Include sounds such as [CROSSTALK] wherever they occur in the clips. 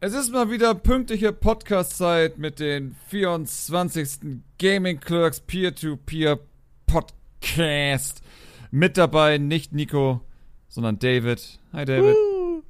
Es ist mal wieder pünktliche Podcast-Zeit mit den 24. Gaming Clerks Peer-to-Peer Podcast. Mit dabei nicht Nico, sondern David. Hi David. Uh.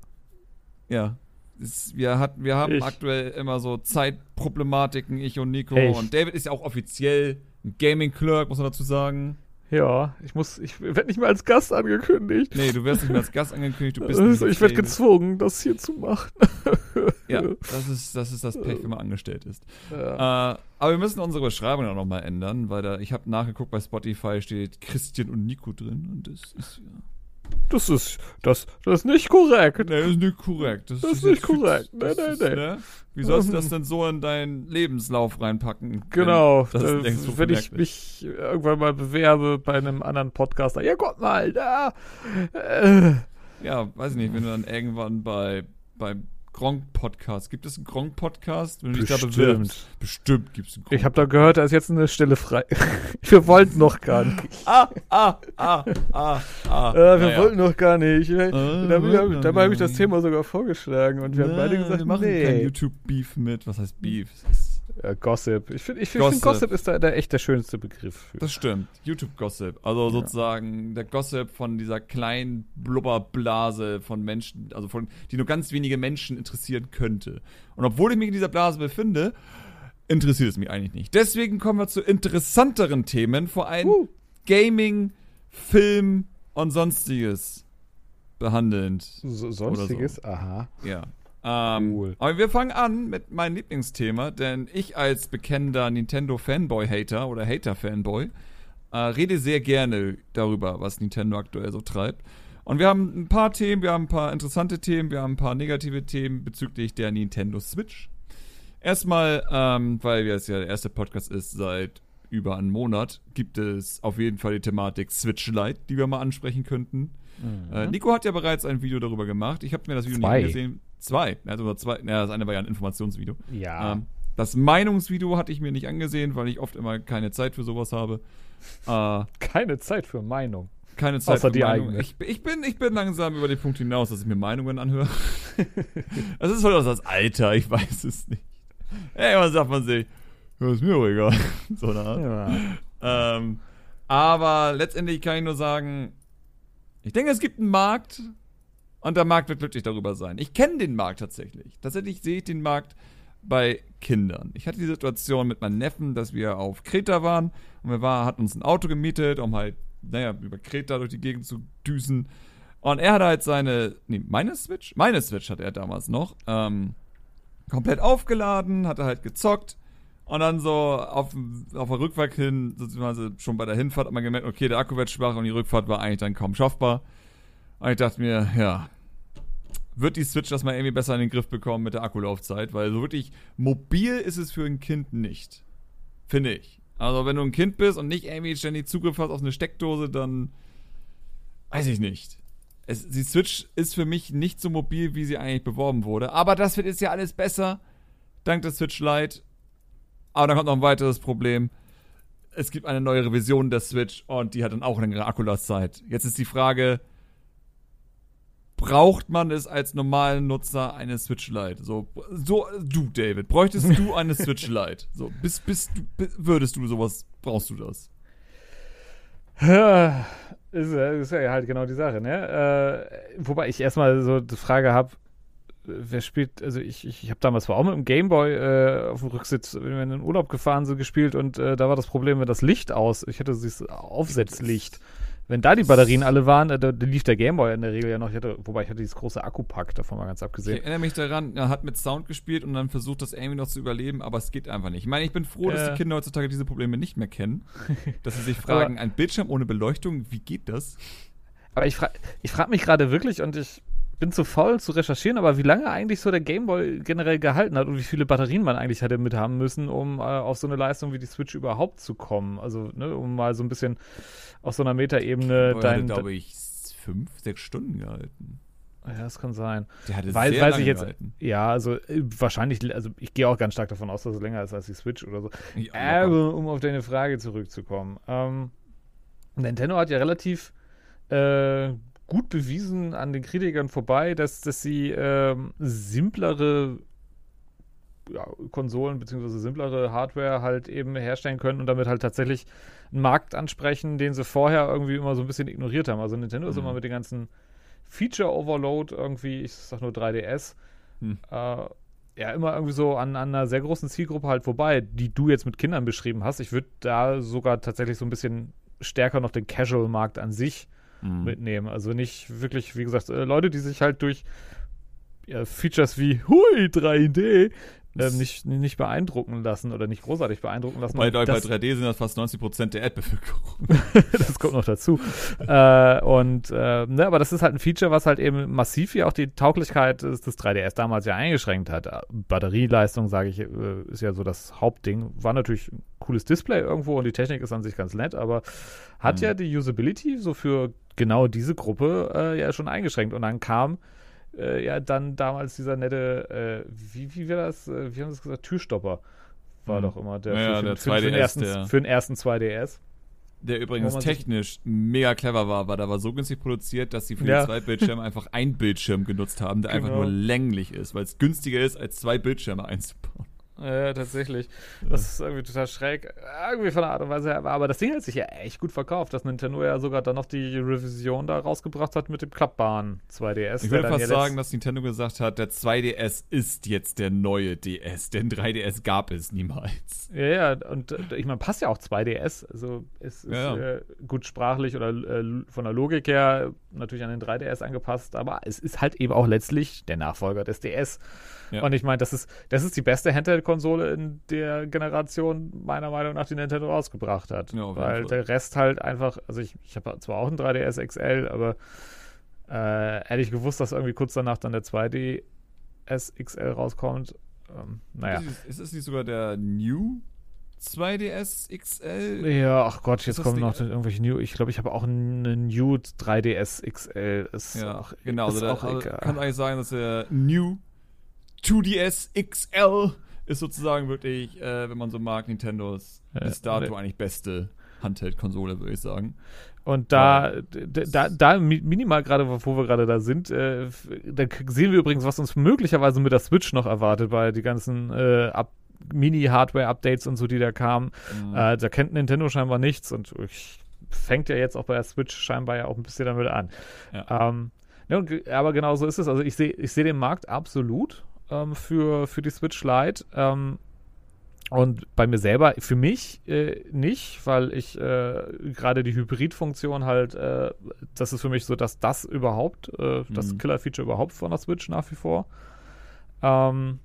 Ja. Es, wir, hat, wir haben Ich. aktuell immer so Zeitproblematiken, ich und Nico. Echt? Und David ist ja auch offiziell ein Gaming Clerk, muss man dazu sagen. Ja, ich muss, ich werde nicht mehr als Gast angekündigt. Nee, du wirst nicht mehr als Gast angekündigt, du bist Also, nicht ich werde gezwungen, das hier zu machen. [LAUGHS] Ja, [LAUGHS] das ist, das ist das Pech, wenn man angestellt ist. Ja. Äh, aber wir müssen unsere Beschreibung auch nochmal ändern, weil da, ich habe nachgeguckt, bei Spotify steht Christian und Nico drin und das ist ja. Das ist, das, das ist nicht korrekt. Nee, das ist nicht korrekt. Das ist jetzt nicht korrekt. Nee, Das nee, ist, nee. ne? Wie sollst du das [LAUGHS] denn so in deinen Lebenslauf reinpacken? Genau, Das ist äh, so wenn ich mich irgendwann mal bewerbe bei einem anderen Podcaster. Ja, Gott mal, da. Äh, Ja, weiß ich nicht, wenn du dann irgendwann bei beim Gronk Podcast, gibt es einen Gronk Podcast? Wenn du dich da Bestimmt. bewirbst? Bestimmt gibt es einen Gronk ich habe da gehört, da ist jetzt eine Stelle frei. [LAUGHS] wir wollten noch gar nicht. Ah, ah, ah, ah, ah. Äh, wir Naja. wollten noch gar nicht. Äh, da wollten habe ich das. Thema sogar vorgeschlagen und wir haben beide Ja, gesagt, wir machen nee. kein YouTube-Beef mit. Was heißt Beef? Das, ist- Ja, Gossip. Ich finde, ich find, Gossip. Gossip. Ist da, da echt der schönste Begriff. Für. das stimmt. YouTube-Gossip. Also sozusagen der Gossip von dieser kleinen Blubberblase von Menschen, also von, die nur ganz wenige Menschen interessieren könnte. Und obwohl ich mich in dieser Blase befinde, interessiert es mich eigentlich nicht. Deswegen kommen wir zu interessanteren Themen, vor allem Uh. Gaming, Film und sonstiges behandelnd. So, sonstiges? Aha. Ja. Ähm, Cool. Aber wir fangen an mit meinem Lieblingsthema, denn ich als bekennender Nintendo-Fanboy-Hater oder Hater-Fanboy äh, rede sehr gerne darüber, was Nintendo aktuell so treibt. Und wir haben ein paar Themen, wir haben ein paar interessante Themen, wir haben ein paar negative Themen bezüglich der Nintendo Switch. Erstmal, ähm, weil es ja der erste Podcast ist seit über einem Monat, gibt es auf jeden Fall die Thematik Switch Lite, die wir mal ansprechen könnten. Äh, Nico hat ja bereits ein Video darüber gemacht. Ich habe mir das Video Zwei. nicht angesehen. Zwei. Also zwei. Naja, das eine war ja ein Informationsvideo. Ja. Ähm, das Meinungsvideo hatte ich mir nicht angesehen, weil ich oft immer keine Zeit für sowas habe. Äh, [LAUGHS] Keine Zeit für Meinung. keine Zeit Außer für die Meinung. eigene. Ich, ich, bin, ich bin langsam über den Punkt hinaus, dass ich mir Meinungen anhöre. [LAUGHS] das ist vielleicht auch das Alter, ich weiß es nicht. Irgendwann sagt man sich, ja, ist mir auch egal. [LAUGHS] so eine Art. Ja. Ähm, aber letztendlich kann ich nur sagen, ich denke, es gibt einen Markt und der Markt wird glücklich darüber sein. Ich kenne den Markt tatsächlich. Tatsächlich sehe ich den Markt bei Kindern. Ich hatte die Situation mit meinem Neffen, dass wir auf Kreta waren und wir war, hatten uns ein Auto gemietet, um halt, naja, über Kreta durch die Gegend zu düsen. Und er hatte halt seine, nee, meine Switch? Meine Switch hatte er damals noch, ähm, komplett aufgeladen, hatte halt gezockt. Und dann so auf, auf der Rückfahrt hin, beziehungsweise schon bei der Hinfahrt, hat man gemerkt, okay, der Akku wird schwach und die Rückfahrt war eigentlich dann kaum schaffbar. Und ich dachte mir, ja, wird die Switch das mal irgendwie besser in den Griff bekommen mit der Akkulaufzeit, weil so wirklich mobil ist es für ein Kind nicht. Finde ich. Also wenn du ein Kind bist und nicht irgendwie ständig Zugriff hast auf eine Steckdose, dann weiß ich nicht. Es, die Switch ist für mich nicht so mobil, wie sie eigentlich beworben wurde. Aber das wird jetzt ja alles besser. Dank der Switch Lite. Aber dann kommt noch ein weiteres Problem. Es gibt eine neue Revision der Switch und die hat dann auch längere Akkulaufzeit. Jetzt ist die Frage, braucht man es als normalen Nutzer eine Switch Lite? So, so du, David, bräuchtest du eine [LAUGHS] Switch Lite? So, bist, bist würdest du sowas, brauchst du das? Ja, Ist, ja- ist ja halt genau die Sache, ne? Äh, wobei ich erstmal so die Frage habe, wer spielt, also ich, ich, ich habe damals zwar auch mit dem Gameboy äh, auf dem Rücksitz, wenn wir in den Urlaub gefahren sind, gespielt und äh, da war das Problem, wenn das Licht aus, ich hatte dieses Aufsetzlicht. Wenn da die Batterien alle waren, äh, da, da lief der Gameboy in der Regel ja noch, ich hatte, wobei ich hatte dieses große Akkupack, davon mal ganz Ich abgesehen. erinnere mich daran, er hat mit Sound gespielt und dann versucht, das irgendwie noch zu überleben, aber es geht einfach nicht. Ich meine, ich bin froh, dass Ja. die Kinder heutzutage diese Probleme nicht mehr kennen. [LAUGHS] dass sie sich fragen, ein Bildschirm ohne Beleuchtung, wie geht das? Aber ich frage ich frag mich gerade wirklich und ich bin zu faul zu recherchieren, aber wie lange eigentlich so der Gameboy generell gehalten hat und wie viele Batterien man eigentlich hätte mit haben müssen, um äh, auf so eine Leistung wie die Switch überhaupt zu kommen. Also, ne, um mal so ein bisschen auf so einer Metaebene dein. glaube ich, fünf, sechs Stunden gehalten. ja, das kann sein. Der hatte Weil, sehr weiß lange ich jetzt. gehalten. Ja, also äh, wahrscheinlich, also ich gehe auch ganz stark davon aus, dass es länger ist als die Switch oder so. Ja, Aber um auf deine Frage zurückzukommen. Ähm, Nintendo hat ja relativ äh, gut bewiesen an den Kritikern vorbei, dass, dass sie ähm, simplere ja, Konsolen bzw. simplere Hardware halt eben herstellen können und damit halt tatsächlich einen Markt ansprechen, den sie vorher irgendwie immer so ein bisschen ignoriert haben. Also Nintendo mhm. ist immer mit den ganzen Feature Overload irgendwie, ich sag nur 3DS, hm. äh, ja, immer irgendwie so an, an, einer sehr großen Zielgruppe halt vorbei, die du jetzt mit Kindern beschrieben hast. Ich würde da sogar tatsächlich so ein bisschen stärker noch den Casual-Markt an sich mhm. mitnehmen. Also nicht wirklich, wie gesagt, äh, Leute, die sich halt durch ja, Features wie Hui 3D ähm, nicht, nicht beeindrucken lassen oder nicht großartig beeindrucken lassen. Bei, bei 3D sind das fast 90 Prozent der Erdbevölkerung. [LAUGHS] das kommt noch dazu. [LAUGHS] äh, und äh, ne, aber das ist halt ein Feature, was halt eben massiv hier auch die Tauglichkeit des, des 3DS damals ja eingeschränkt hat. Batterieleistung, sage ich, äh, ist ja so das Hauptding. War natürlich ein cooles Display irgendwo und die Technik ist an sich ganz nett, aber hat mhm. ja die Usability so für genau diese Gruppe äh, ja schon eingeschränkt. Und dann kam äh, ja dann damals dieser nette, äh, wie, wie war das, äh, wie haben sie es gesagt, Türstopper war hm. doch immer der, ja, für, der für, 2DS, für, den ersten, der, für den ersten 2DS. Der übrigens technisch mega clever war, weil der war so günstig produziert, dass sie für ja. die zwei Bildschirme einfach ein Bildschirm genutzt haben, der genau. einfach nur länglich ist, weil es günstiger ist, als zwei Bildschirme einzubauen. Ja, tatsächlich. Das ist irgendwie total schräg. Irgendwie von der Art und Weise her. Aber das Ding hat sich ja echt gut verkauft, dass Nintendo ja sogar dann noch die Revision da rausgebracht hat mit dem klappbaren 2DS. Ich würde fast sagen, dass Nintendo gesagt hat, der 2DS ist jetzt der neue DS, denn 3DS gab es niemals. Ja, ja, und äh, ich meine, passt ja auch 2DS. Also es ist ja. äh, gut sprachlich oder äh, von der Logik her natürlich an den 3DS angepasst, aber es ist halt eben auch letztlich der Nachfolger des DS. Ja. Und ich meine, das ist, das ist die beste Handheld-Konsole in der Generation, meiner Meinung nach, die Nintendo rausgebracht hat. Ja, Weil der Rest halt einfach, also ich, ich habe zwar auch ein 3DS XL, aber äh, ehrlich gewusst, dass irgendwie kurz danach dann der 2DS XL rauskommt. Ähm, naja. Ist, es nicht sogar der New 2DS XL? Ja, ach Gott, jetzt kommen noch irgendwelche New. Ich glaube, ich habe auch einen New 3DS XL. Ist ja, auch, genau. Ist also auch also egal. Kann eigentlich sagen, dass der New 2DS XL ist sozusagen wirklich, äh, wenn man so mag, Nintendos ja, bis dato eigentlich beste Handheld-Konsole, würde ich sagen. Und da, da, da minimal gerade, wo wir gerade da sind, äh, da sehen wir übrigens, was uns möglicherweise mit der Switch noch erwartet, bei die ganzen äh, Mini-Hardware-Updates und so, die da kamen. Mhm. Äh, da kennt Nintendo scheinbar nichts und ich, fängt ja jetzt auch bei der Switch scheinbar ja auch ein bisschen damit an. Ja. Ähm, ne, aber genau so ist es. Also ich sehe ich seh den Markt absolut ähm, für, für die Switch Lite. Ähm, und bei mir selber, für mich äh, nicht, weil ich äh, gerade die Hybrid-Funktion halt, äh, das ist für mich so, dass das überhaupt, äh, mhm. das Killer-Feature überhaupt von der Switch nach wie vor. Ähm,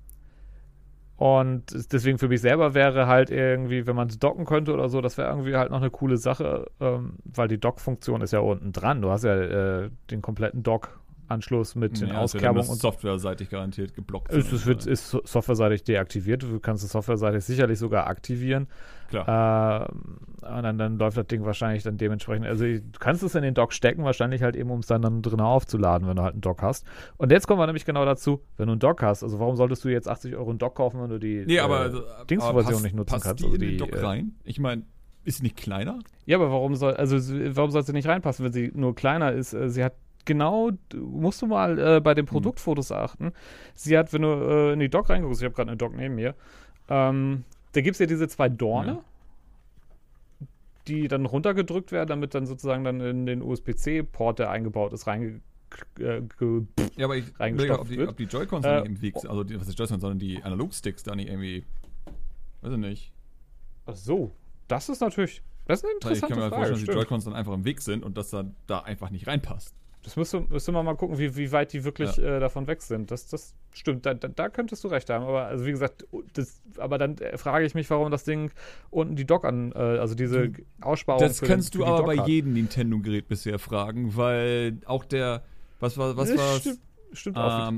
und deswegen für mich selber wäre halt irgendwie, wenn man es docken könnte oder so, das wäre irgendwie halt noch eine coole Sache, ähm, weil die Dock-Funktion ist ja unten dran. Du hast ja äh, den kompletten Dock Anschluss mit ja, den Auskerbungen und softwareseitig garantiert geblockt. Es, es wird, ist softwareseitig deaktiviert. Du kannst es softwareseitig sicherlich sogar aktivieren. Klar. Äh, und dann, dann läuft das Ding wahrscheinlich dann dementsprechend. Also du kannst es in den Dock stecken, wahrscheinlich halt eben, um es dann, dann drin aufzuladen, wenn du halt einen Dock hast. Und jetzt kommen wir nämlich genau dazu, wenn du einen Dock hast. Also warum solltest du jetzt 80 Euro einen Dock kaufen, wenn du die nee, aber, äh, Dingsversion nicht nutzen passt kannst? Die also in den Dock äh, rein? Ich meine, ist sie nicht kleiner? Ja, aber warum soll, also warum soll sie nicht reinpassen, wenn sie nur kleiner ist? Äh, sie hat genau, musst du mal äh, bei den hm. Produktfotos achten. Sie hat, wenn du äh, in die Dock reinguckst, ich habe gerade eine Dock neben mir, ähm, da gibt es ja diese zwei Dorne, ja. die dann runtergedrückt werden, damit dann sozusagen dann in den USB-C-Port, der eingebaut ist, reinge äh, ja, aber ich überlege, ob die, ob die Joy-Cons äh, nicht im Weg sind, also die, was ist Joy-Cons, sondern die Analog-Sticks da nicht irgendwie, weiß ich nicht. Ach so, das ist natürlich, das ist eine interessante Ich kann mir Frage, vorstellen, dass die Joy-Cons dann einfach im Weg sind und dass dann da einfach nicht reinpasst. Das müsste, müsste man mal gucken, wie, wie weit die wirklich ja. äh, davon weg sind. Das, das stimmt, da, da, da, könntest du recht haben. Aber also wie gesagt, das, aber dann äh, frage ich mich, warum das Ding unten die Dock an, äh, also diese Aussparung. Das kannst den, du aber bei hat. jedem Nintendo-Gerät bisher fragen, weil auch der, was war, was war Stimmt, stimmt ähm, auch.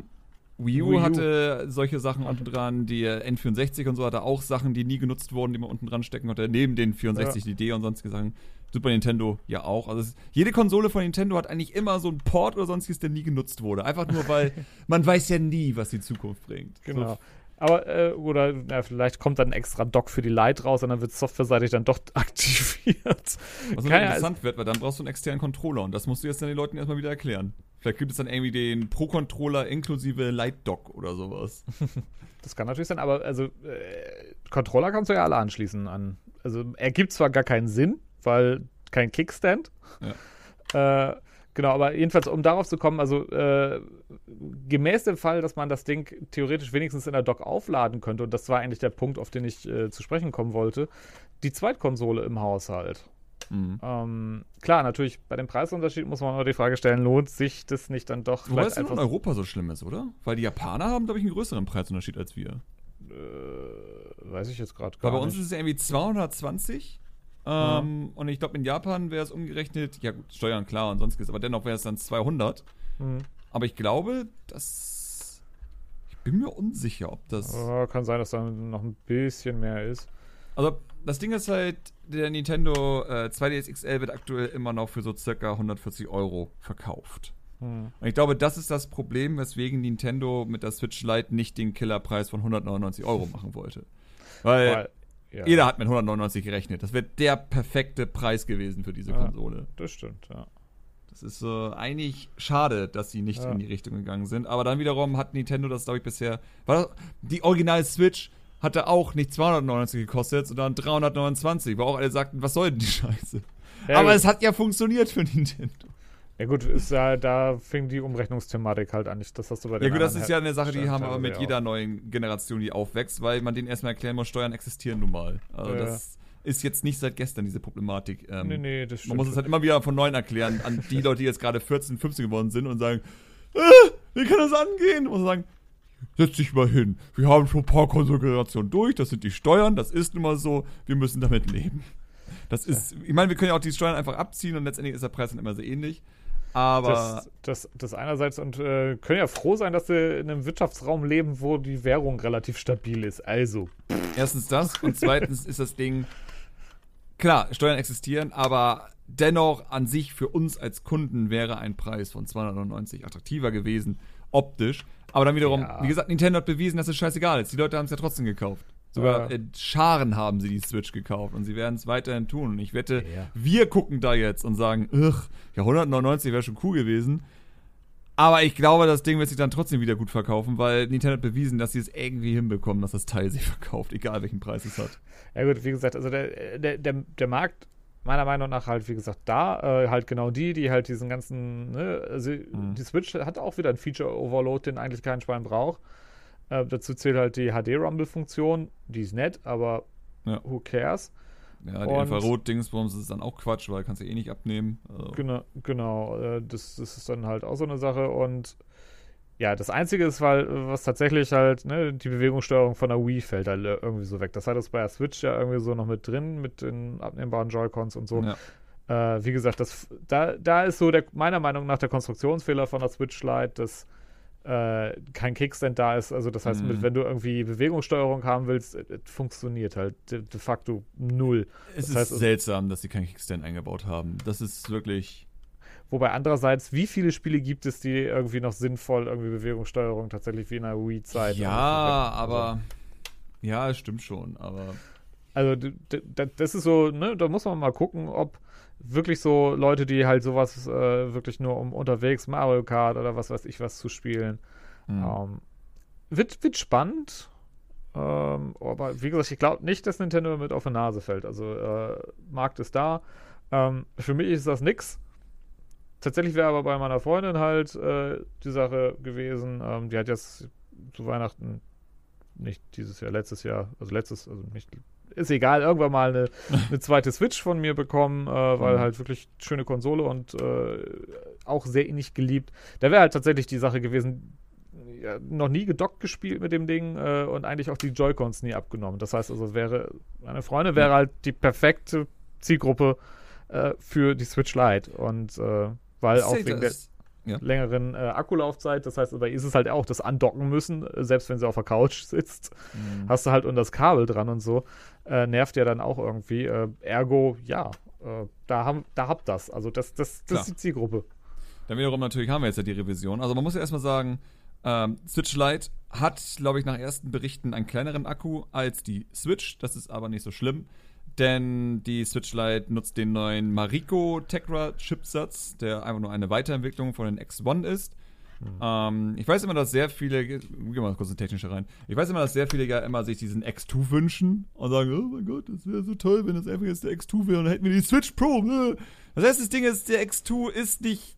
Wii U, Wii U hatte solche Sachen unten dran, die N64 und so hatte auch Sachen, die nie genutzt wurden, die man unten dran stecken konnte, neben den 64, ja. die D und sonstige Sachen. Super Nintendo ja auch. Also ist, jede Konsole von Nintendo hat eigentlich immer so einen Port oder sonstiges, der nie genutzt wurde. Einfach nur, weil [LAUGHS] man weiß ja nie, was die Zukunft bringt. Genau. So. Aber, äh, oder na, vielleicht kommt dann ein extra Dock für die Lite raus und dann wird softwareseitig dann doch [LAUGHS] aktiviert. Was Keine- interessant wird, weil dann brauchst du einen externen Controller und das musst du jetzt dann den Leuten erstmal wieder erklären. Vielleicht gibt es dann irgendwie den Pro-Controller inklusive Light-Dock oder sowas. [LAUGHS] Das kann natürlich sein, aber also äh, Controller kannst du ja alle anschließen an. Also ergibt zwar gar keinen Sinn, weil kein Kickstand. Äh, genau, aber jedenfalls, um darauf zu kommen, also äh, gemäß dem Fall, dass man das Ding theoretisch wenigstens in der Dock aufladen könnte, und das war eigentlich der Punkt, auf den ich äh, zu sprechen kommen wollte, die Zweitkonsole im Haushalt. Mhm. Ähm, klar, natürlich, bei dem Preisunterschied muss man nur die Frage stellen, lohnt sich das nicht dann doch Wobei vielleicht es nur in Europa so schlimm ist, oder? Weil die Japaner haben, glaube ich, einen größeren Preisunterschied als wir. äh, weiß ich jetzt gerade Weil gar bei uns nicht. ist es ja irgendwie 220. Ähm, Und ich glaube, in Japan wäre es umgerechnet, ja gut, Steuern klar und sonstiges, aber dennoch wäre es dann 200. Hm. Aber ich glaube, dass. Ich bin mir unsicher, ob das. Ja, kann sein, dass da noch ein bisschen mehr ist. Also, das Ding ist halt, der Nintendo äh, 2DS XL wird aktuell immer noch für so circa 140 Euro verkauft. Hm. Und ich glaube, das ist das Problem, weswegen Nintendo mit der Switch Lite nicht den Killerpreis von 199 Euro machen wollte. Weil, Weil, ja, jeder hat mit 199 gerechnet. Das wäre der perfekte Preis gewesen für diese Ja. Konsole. das stimmt, ja. Das ist äh, eigentlich schade, dass sie nicht Ja. in die Richtung gegangen sind. Aber dann wiederum hat Nintendo das, glaube ich, bisher. War das, die Original Switch hatte auch nicht 299 gekostet, sondern 329, weil auch alle sagten, was soll denn die Scheiße? Ja, Aber es hat ja funktioniert für Nintendo. Ja gut, ist ja, da fing die Umrechnungsthematik halt an. Das hast du bei den Ja gut, das ist ja eine Sache, die haben aber mit jeder neuen Generation, die aufwächst, weil man denen erstmal erklären muss, Steuern existieren nun mal. Also Ja. das ist jetzt nicht seit gestern diese Problematik. Ähm, Nee, nee, das stimmt. man muss es halt immer wieder von neuem erklären an die Leute, die jetzt gerade 14, 15 geworden sind und sagen, äh, wie kann das angehen? Man muss sagen, setz dich mal hin. Wir haben schon ein paar Konfigurationen durch, das sind die Steuern, das ist nun mal so, wir müssen damit leben. Das ist, ich meine, wir können ja auch die Steuern einfach abziehen und letztendlich ist der Preis dann immer sehr ähnlich. Aber das, das, das einerseits und äh, können ja froh sein, dass sie in einem Wirtschaftsraum leben, wo die Währung relativ stabil ist. Also, Erstens das und zweitens ist das Ding, klar, Steuern existieren, aber dennoch an sich für uns als Kunden wäre ein Preis von 299 attraktiver gewesen, optisch. Aber dann wiederum, Ja. wie gesagt, Nintendo hat bewiesen, dass es scheißegal ist. Die Leute haben es ja trotzdem gekauft. Sogar in Scharen haben sie die Switch gekauft und sie werden es weiterhin tun. Und ich wette, Ja. wir gucken da jetzt und sagen, ugh, ja, 199 wäre schon cool gewesen. Aber ich glaube, das Ding wird sich dann trotzdem wieder gut verkaufen, weil Nintendo hat bewiesen, dass sie es irgendwie hinbekommen, dass das Teil sich [LAUGHS] verkauft, egal welchen Preis es hat. ja gut, wie gesagt, also der, der, der, der Markt meiner Meinung nach halt, wie gesagt, da, äh, halt genau die, die halt diesen ganzen, ne, also die Switch hat auch wieder ein Feature-Overload, den eigentlich kein Schwein braucht. Äh, dazu zählt halt die HD-Rumble-Funktion, die ist nett, aber Ja. who cares? Ja, die Infrarot-Dingsbums ist dann auch Quatsch, weil kannst du eh nicht abnehmen. Also, Genau, genau. Äh, das, das ist dann halt auch so eine Sache. Und ja, das Einzige ist, weil, was tatsächlich halt, ne, die Bewegungssteuerung von der Wii fällt halt irgendwie so weg. Das hat es bei der Switch ja irgendwie so noch mit drin, mit den abnehmbaren Joy-Cons und so. ja. Äh, wie gesagt, das, da, da ist so der, meiner Meinung nach der Konstruktionsfehler von der Switch Lite, dass äh, kein Kickstand da ist. Also das heißt, Mhm. mit, wenn du irgendwie Bewegungssteuerung haben willst, es funktioniert halt de, de facto null. Es Das ist heißt, seltsam, dass sie keinen Kickstand eingebaut haben. Das ist wirklich. Wobei andererseits, wie viele Spiele gibt es, die irgendwie noch sinnvoll irgendwie Bewegungssteuerung tatsächlich wie in der Wii-Zeit? ja, irgendwie- aber. Ja, es stimmt schon, aber. Also, das ist so, ne, da muss man mal gucken, ob wirklich so Leute, die halt sowas äh, wirklich nur um unterwegs Mario Kart oder was weiß ich was zu spielen, hm. ähm, wird, wird spannend. Ähm, aber wie gesagt, ich glaube nicht, dass Nintendo mit auf die Nase fällt. Also, äh, Markt ist da. Ähm, für mich ist das nix. Tatsächlich wäre aber bei meiner Freundin halt äh, die Sache gewesen. Ähm, die hat jetzt zu Weihnachten, nicht dieses Jahr, letztes Jahr, also letztes, also nicht, ist egal, irgendwann mal eine, [LAUGHS] eine zweite Switch von mir bekommen, äh, weil Mhm. halt wirklich schöne Konsole und äh, auch sehr innig geliebt. Da wäre halt tatsächlich die Sache gewesen, ja, noch nie gedockt gespielt mit dem Ding äh, und eigentlich auch die Joy-Cons nie abgenommen. Das heißt also, es wäre, meine Freundin wäre halt die perfekte Zielgruppe äh, für die Switch Lite und äh, weil auch wegen der das, ja. längeren äh, Akkulaufzeit, das heißt, bei ihr ist es halt auch das Andocken müssen, äh, selbst wenn sie auf der Couch sitzt, Mhm. hast du halt und das Kabel dran und so, äh, nervt ja dann auch irgendwie. Äh, ergo, ja, äh, da, haben, da habt das. Also das, das, das Klar. ist die Zielgruppe. Dann wiederum natürlich haben wir jetzt ja die Revision. Also man muss ja erstmal sagen, Ähm, Switch Lite hat, glaube ich, nach ersten Berichten einen kleineren Akku als die Switch. Das ist aber nicht so schlimm, denn die Switch Lite nutzt den neuen Marico Tegra Chipsatz, der einfach nur eine Weiterentwicklung von den X1 ist. Mhm. Ähm, ich weiß immer, dass sehr viele, gehen wir mal kurz in technische rein. Ich weiß immer, dass sehr viele ja immer sich diesen X2 wünschen und sagen, oh mein Gott, das wäre so toll, wenn das einfach jetzt der X2 wäre und dann hätten wir die Switch Pro. Ne? Das heißt, das Ding ist, der X2 ist nicht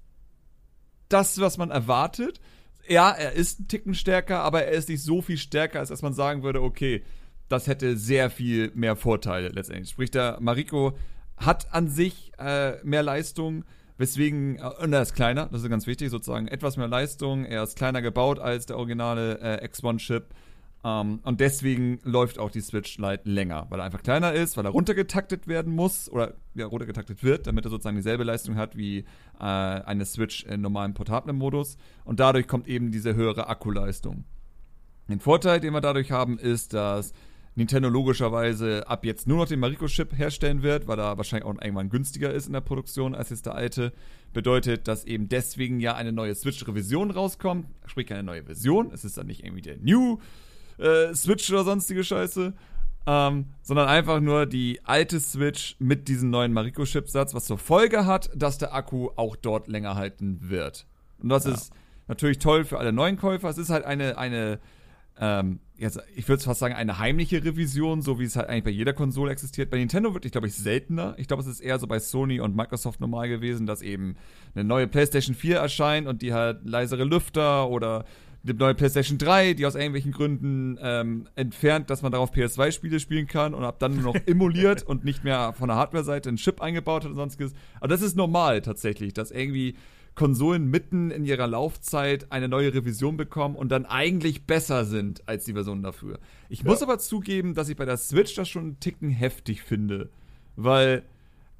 das, was man erwartet. Ja, er ist ein Ticken stärker, aber er ist nicht so viel stärker, als dass man sagen würde, okay, das hätte sehr viel mehr Vorteile letztendlich. Sprich, der Mariko hat an sich äh, mehr Leistung, weswegen, äh, und er ist kleiner, das ist ganz wichtig, sozusagen etwas mehr Leistung, er ist kleiner gebaut als der originale äh, X1-Chip. Um, ähm, und deswegen läuft auch die Switch Lite länger, weil er einfach kleiner ist, weil er runtergetaktet werden muss oder ja, runtergetaktet wird, damit er sozusagen dieselbe Leistung hat wie äh, eine Switch in normalem portablen Modus. Und dadurch kommt eben diese höhere Akkuleistung. Den Vorteil, den wir dadurch haben, ist, dass Nintendo logischerweise ab jetzt nur noch den Mariko-Chip herstellen wird, weil er wahrscheinlich auch irgendwann günstiger ist in der Produktion als jetzt der alte. Bedeutet, dass eben deswegen ja eine neue Switch-Revision rauskommt. Sprich, keine neue Version. Es ist dann nicht irgendwie der New äh, Switch oder sonstige Scheiße. Ähm, sondern einfach nur die alte Switch mit diesem neuen Mariko-Chipsatz, was zur Folge hat, dass der Akku auch dort länger halten wird. Und das ja. ist natürlich toll für alle neuen Käufer. Es ist halt eine, eine ähm, jetzt, ich würde fast sagen, eine heimliche Revision, so wie es halt eigentlich bei jeder Konsole existiert. Bei Nintendo wird, ich glaube ich, seltener. Ich glaube, es ist eher so bei Sony und Microsoft normal gewesen, dass eben eine neue PlayStation 4 erscheint und die halt leisere Lüfter oder eine neue PlayStation 3, die aus irgendwelchen Gründen ähm, entfernt, dass man darauf PS2-Spiele spielen kann und ab dann nur noch [LAUGHS] emuliert und nicht mehr von der Hardware-Seite einen Chip eingebaut hat und sonstiges. Aber das ist normal tatsächlich, dass irgendwie Konsolen mitten in ihrer Laufzeit eine neue Revision bekommen und dann eigentlich besser sind als die Version dafür. Ich ja. muss aber zugeben, dass ich bei der Switch das schon einen Ticken heftig finde, weil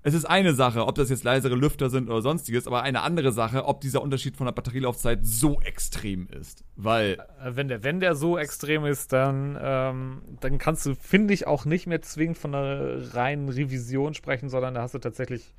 es ist eine Sache, ob das jetzt leisere Lüfter sind oder sonstiges, aber eine andere Sache, ob dieser Unterschied von der Batterielaufzeit so extrem ist. Weil. Äh, wenn der, wenn der so extrem ist, dann, ähm, dann kannst du, finde ich, auch nicht mehr zwingend von einer reinen Revision sprechen, sondern da hast du tatsächlich,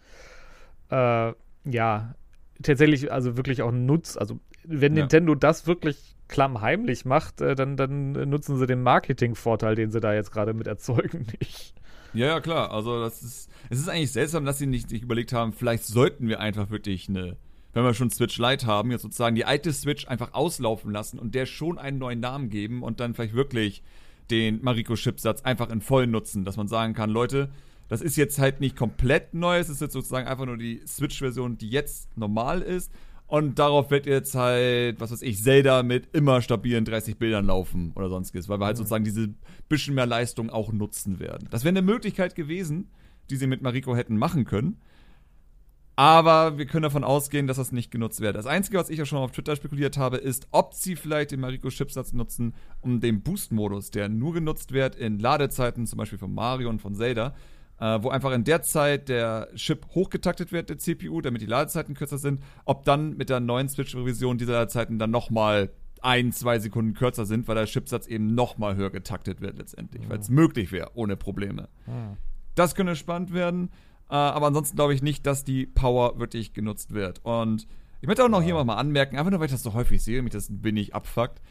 äh, ja, tatsächlich also wirklich auch Nutz. Also wenn ja. Nintendo das wirklich klammheimlich macht, äh, dann, dann nutzen sie den Marketingvorteil, den sie da jetzt gerade mit erzeugen, [LAUGHS] nicht. Ja, ja, klar. Also das ist, es ist eigentlich seltsam, dass sie nicht, nicht überlegt haben, vielleicht sollten wir einfach wirklich eine, wenn wir schon Switch Lite haben, jetzt sozusagen die alte Switch einfach auslaufen lassen und der schon einen neuen Namen geben und dann vielleicht wirklich den Mariko-Chipsatz einfach in voll nutzen, dass man sagen kann, Leute, das ist jetzt halt nicht komplett neu, es ist jetzt sozusagen einfach nur die Switch-Version, die jetzt normal ist. Und darauf wird jetzt halt, was weiß ich, Zelda mit immer stabilen 30 Bildern laufen oder sonstiges, weil wir halt sozusagen diese bisschen mehr Leistung auch nutzen werden. Das wäre eine Möglichkeit gewesen, die sie mit Mariko hätten machen können. Aber wir können davon ausgehen, dass das nicht genutzt wird. Das Einzige, was ich ja schon auf Twitter spekuliert habe, ist, ob sie vielleicht den Mariko-Chipsatz nutzen, um den Boost-Modus, der nur genutzt wird in Ladezeiten, zum Beispiel von Mario und von Zelda, äh, wo einfach in der Zeit der Chip hochgetaktet wird, der CPU, damit die Ladezeiten kürzer sind, ob dann mit der neuen Switch-Revision diese Ladezeiten dann nochmal ein, zwei Sekunden kürzer sind, weil der Chipsatz eben nochmal höher getaktet wird letztendlich, mhm. weil es möglich wäre, ohne Probleme. Mhm. Das könnte spannend werden, äh, aber ansonsten glaube ich nicht, dass die Power wirklich genutzt wird. Und ich möchte auch noch hier mal anmerken, einfach nur weil ich das so häufig sehe, mich das ein wenig abfuckt.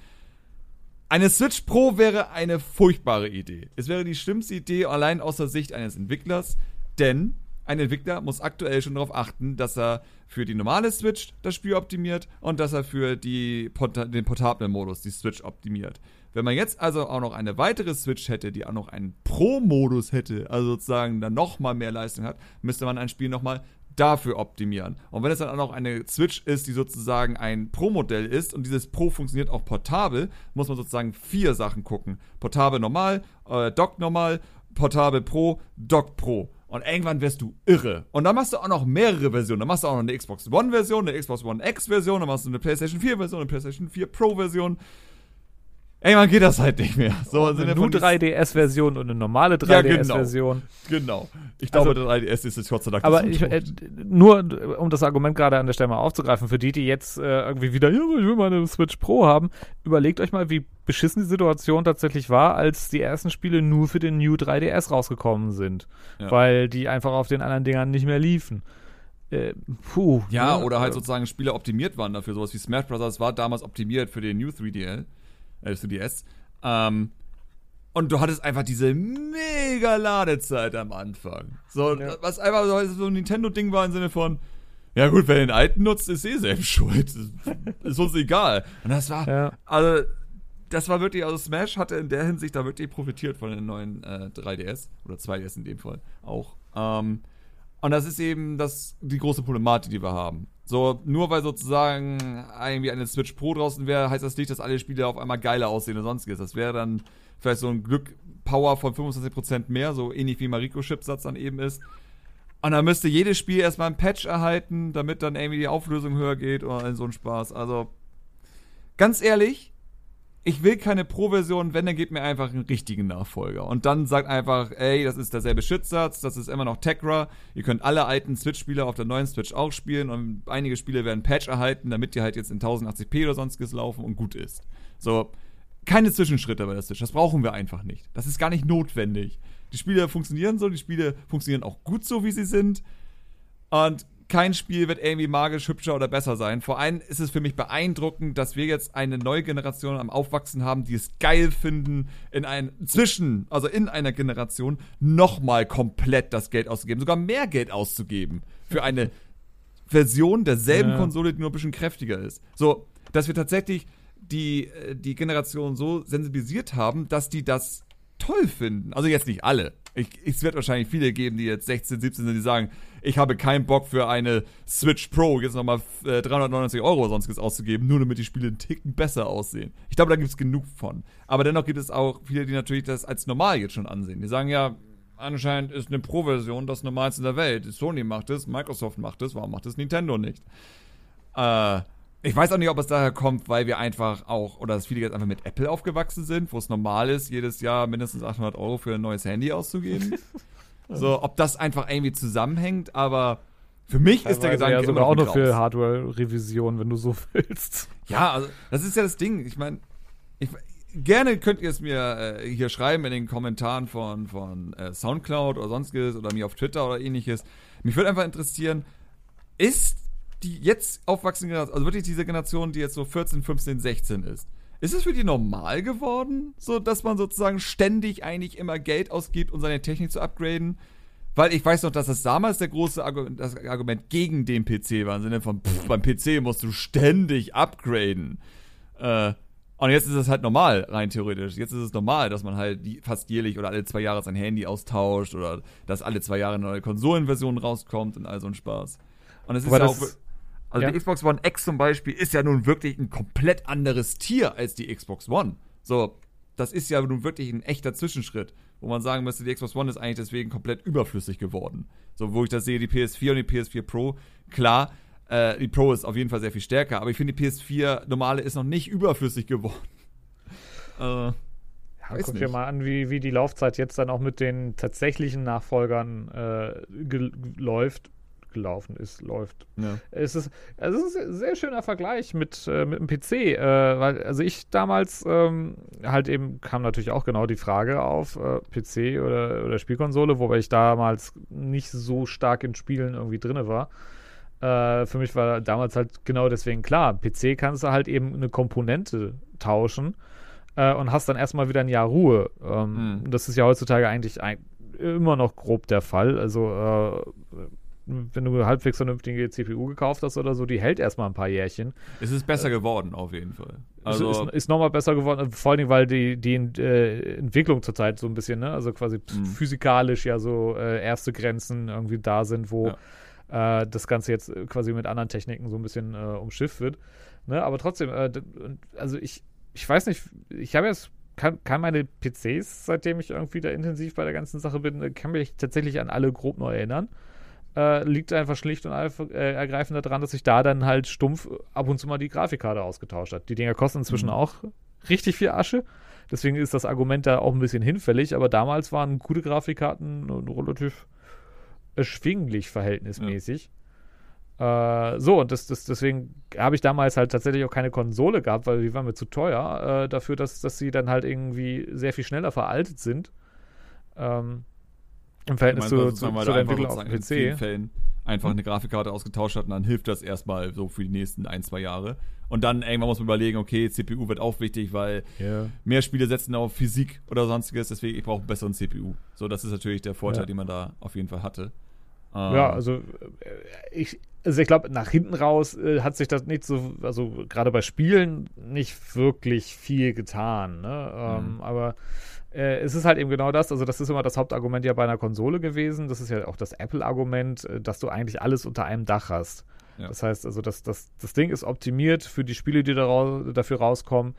Eine Switch Pro wäre eine furchtbare Idee. Es wäre die schlimmste Idee allein aus der Sicht eines Entwicklers, denn ein Entwickler muss aktuell schon darauf achten, dass er für die normale Switch das Spiel optimiert und dass er für die, den portablen Modus die Switch optimiert. Wenn man jetzt also auch noch eine weitere Switch hätte, die auch noch einen Pro-Modus hätte, also sozusagen dann nochmal mehr Leistung hat, müsste man ein Spiel nochmal dafür optimieren. Und wenn es dann auch noch eine Switch ist, die sozusagen ein Pro-Modell ist und dieses Pro funktioniert auch portabel, muss man sozusagen vier Sachen gucken. Portabel normal, äh, Dock normal, Portabel Pro, Dock Pro. Und irgendwann wirst du irre. Und dann machst du auch noch mehrere Versionen. Dann machst du auch noch eine Xbox One-Version, eine Xbox One X-Version, dann machst du eine PlayStation 4-Version, eine PlayStation 4 Pro-Version. Irgendwann geht das halt nicht mehr. So, eine Nu 3DS-Version und eine normale 3DS-Version. Ja, genau. genau. Ich glaube, also, 3DS ist jetzt Gott sei Dank Aber ich, äh, nur, um das Argument gerade an der Stelle mal aufzugreifen, für die, die jetzt äh, irgendwie wieder, ja, ich will meine Switch Pro haben, überlegt euch mal, wie beschissen die Situation tatsächlich war, als die ersten Spiele nur für den New 3DS rausgekommen sind. Ja. Weil die einfach auf den anderen Dingern nicht mehr liefen. äh, puh. Ja, ne? oder halt Äh, sozusagen Spiele optimiert waren dafür. Sowas wie Smash Bros. war damals optimiert für den New 3DL, äh, 3DS. Ähm, und du hattest einfach diese mega Ladezeit am Anfang. So, Ja. was einfach so, ein Nintendo-Ding war im Sinne von, ja gut, wer den alten nutzt, ist eh selbst [LAUGHS] schuld. ist uns egal. Und das war, Ja. also, das war wirklich, also Smash hatte in der Hinsicht da wirklich profitiert von den neuen äh, 3DS oder 2DS in dem Fall auch. Ähm, und das ist eben das, die große Problematik, die wir haben. So, nur weil sozusagen irgendwie eine Switch Pro draußen wäre, heißt das nicht, dass alle Spiele auf einmal geiler aussehen oder sonstiges. Das wäre dann vielleicht so ein Glück Power von 25% mehr, so ähnlich wie Mariko-Chipsatz dann eben ist. Und dann müsste jedes Spiel erstmal ein Patch erhalten, damit dann irgendwie die Auflösung höher geht oder so ein Spaß. Also, ganz ehrlich, ich will keine Pro-Version, wenn, dann gebt mir einfach einen richtigen Nachfolger. Und dann sagt einfach, ey, das ist derselbe Chipsatz, das ist immer noch Tegra, ihr könnt alle alten Switch-Spiele auf der neuen Switch auch spielen und einige Spiele werden Patch erhalten, damit die halt jetzt in 1080p oder sonstiges laufen und gut ist. So, keine Zwischenschritte bei der Switch, das brauchen wir einfach nicht. Das ist gar nicht notwendig. Die Spiele funktionieren so, die Spiele funktionieren auch gut so, wie sie sind. Und kein Spiel wird irgendwie magisch hübscher oder besser sein. Vor allem ist es für mich beeindruckend, dass wir jetzt eine neue Generation am Aufwachsen haben, die es geil finden, in ein zwischen, also in einer Generation, nochmal komplett das Geld auszugeben, sogar mehr Geld auszugeben für eine Version derselben Ja. Konsole, die nur ein bisschen kräftiger ist. So, dass wir tatsächlich die, äh, die Generation so sensibilisiert haben, dass die das toll finden. Also jetzt nicht alle. Ich, es wird wahrscheinlich viele geben, die jetzt 16, 17 sind, die sagen, ich habe keinen Bock für eine Switch Pro jetzt nochmal äh, 399 Euro sonstiges auszugeben, nur damit die Spiele einen Ticken besser aussehen. Ich glaube, da gibt es genug von. Aber dennoch gibt es auch viele, die natürlich das als normal jetzt schon ansehen. Die sagen ja, anscheinend ist eine Pro-Version das Normalste der Welt. Sony macht es, Microsoft macht es, warum macht es Nintendo nicht? Äh, ich weiß auch nicht, ob es daher kommt, weil wir einfach auch, oder dass viele jetzt einfach mit Apple aufgewachsen sind, wo es normal ist, jedes Jahr mindestens 800 Euro für ein neues Handy auszugeben. [LAUGHS] so, ob das einfach irgendwie zusammenhängt, aber für mich ist der Teilweise Gedanke ja sogar auch noch für. Hardware-Revision, wenn du so [LAUGHS] willst. Ja, also das ist ja das Ding. Ich meine, ich, gerne könnt ihr es mir äh, hier schreiben in den Kommentaren von, von äh, Soundcloud oder sonstiges oder mir auf Twitter oder ähnliches. Mich würde einfach interessieren, ist die jetzt aufwachsende Generation, also wirklich diese Generation, die jetzt so 14, 15, 16 ist, ist es für die normal geworden, so dass man sozusagen ständig eigentlich immer Geld ausgibt, um seine Technik zu upgraden? Weil ich weiß noch, dass das damals der große Argument, das Argument gegen den PC war, im Sinne von, pff, beim PC musst du ständig upgraden. Äh, und jetzt ist es halt normal, rein theoretisch. Jetzt ist es normal, dass man halt fast jährlich oder alle zwei Jahre sein Handy austauscht oder dass alle zwei Jahre eine neue Konsolenversion rauskommt und all so ein Spaß. Und es ist ja auch. Also ja. die Xbox One X zum Beispiel ist ja nun wirklich ein komplett anderes Tier als die Xbox One. So, das ist ja nun wirklich ein echter Zwischenschritt, wo man sagen müsste, die Xbox One ist eigentlich deswegen komplett überflüssig geworden. So, wo ich das sehe, die PS4 und die PS4 Pro, klar, äh, die Pro ist auf jeden Fall sehr viel stärker, aber ich finde, die PS4 normale ist noch nicht überflüssig geworden. äh, [LAUGHS] Ja, guck dir nicht. mal an, wie, wie die Laufzeit jetzt dann auch mit den tatsächlichen Nachfolgern äh, läuft. Gelaufen ist, läuft. ja. Es ist, es ist ein sehr schöner Vergleich mit, äh, mit dem PC, äh, weil, also ich damals ähm, halt eben kam natürlich auch genau die Frage auf, äh, PC oder, oder Spielkonsole, wobei ich damals nicht so stark in Spielen irgendwie drinne war. Äh, für mich war damals halt genau deswegen klar, PC kannst du halt eben eine Komponente tauschen äh, und hast dann erstmal wieder ein Jahr Ruhe. Ähm, Hm. Das ist ja heutzutage eigentlich ein, immer noch grob der Fall. Also äh, wenn du eine halbwegs vernünftige CPU gekauft hast oder so, die hält erstmal ein paar Jährchen. Es ist besser geworden, auf jeden Fall. Also, ist, ist, ist nochmal besser geworden, vor allen Dingen, weil die, die äh, Entwicklung zurzeit so ein bisschen, ne, also quasi Mhm. physikalisch ja so äh, erste Grenzen irgendwie da sind, wo äh, das Ganze jetzt äh, quasi mit anderen Techniken so ein bisschen äh, umschifft wird. Ne, aber trotzdem, äh, also ich, ich weiß nicht, ich habe jetzt kann, kann meine PCs, seitdem ich irgendwie da intensiv bei der ganzen Sache bin, äh, kann mich tatsächlich an alle grob neu erinnern. Äh, liegt einfach schlicht und äh, ergreifend daran, dass sich da dann halt stumpf ab und zu mal die Grafikkarte ausgetauscht hat. Die Dinger kosten inzwischen Mhm. auch richtig viel Asche. Deswegen ist das Argument da auch ein bisschen hinfällig, aber damals waren gute Grafikkarten relativ erschwinglich verhältnismäßig. Äh, so, und das, das, deswegen habe ich damals halt tatsächlich auch keine Konsole gehabt, weil die waren mir zu teuer, äh, dafür, dass, dass sie dann halt irgendwie sehr viel schneller veraltet sind. Ähm, Im Verhältnis zu, zu, zu der einfach Entwicklung auf dem PC. Fällen einfach eine Grafikkarte ausgetauscht hat und dann hilft das erstmal so für die nächsten ein, zwei Jahre. Und dann irgendwann muss man überlegen, okay, CPU wird auch wichtig, weil Ja. mehr Spiele setzen auf Physik oder sonstiges, deswegen ich brauche einen besseren CPU. So, das ist natürlich der Vorteil, Ja. den man da auf jeden Fall hatte. Ähm, Ja, also äh, ich, also ich glaube, nach hinten raus äh, hat sich das nicht so, also gerade bei Spielen nicht wirklich viel getan. Ne? Ähm, Mhm. Aber äh, es ist halt eben genau das, also das ist immer das Hauptargument ja bei einer Konsole gewesen. Das ist ja auch das Apple-Argument, äh, dass du eigentlich alles unter einem Dach hast. Ja. Das heißt also, das, das, das Ding ist optimiert für die Spiele, die daraus, dafür rauskommen,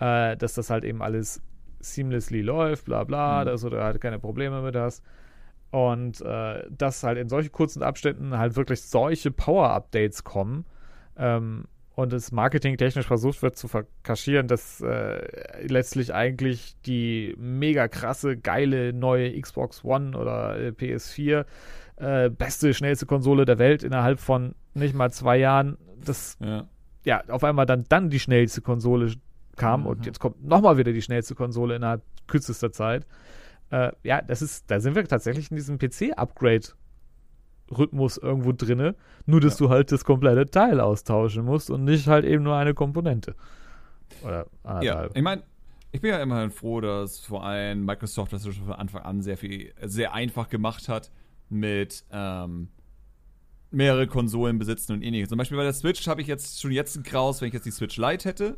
äh, dass das halt eben alles seamlessly läuft, bla bla, Mhm. dass du da halt keine Probleme mit hast. Und äh, dass halt in solchen kurzen Abständen halt wirklich solche Power-Updates kommen ähm, und es marketingtechnisch versucht wird zu verkaschieren, dass äh, letztlich eigentlich die mega krasse, geile neue Xbox One oder äh, PS4 äh, beste, schnellste Konsole der Welt innerhalb von nicht mal zwei Jahren, das ja. ja auf einmal dann, dann die schnellste Konsole kam Mhm. und jetzt kommt nochmal wieder die schnellste Konsole innerhalb kürzester Zeit. Äh, ja, das ist, da sind wir tatsächlich in diesem PC-Upgrade-Rhythmus irgendwo drinne, nur dass Ja. du halt das komplette Teil austauschen musst und nicht halt eben nur eine Komponente. Oder Ja, ich meine, ich bin ja immerhin froh, dass vor allem Microsoft das schon von Anfang an sehr viel, sehr einfach gemacht hat mit ähm, mehrere Konsolen besitzen und ähnliches. Zum Beispiel bei der Switch habe ich jetzt schon jetzt ein Graus, wenn ich jetzt die Switch Lite hätte,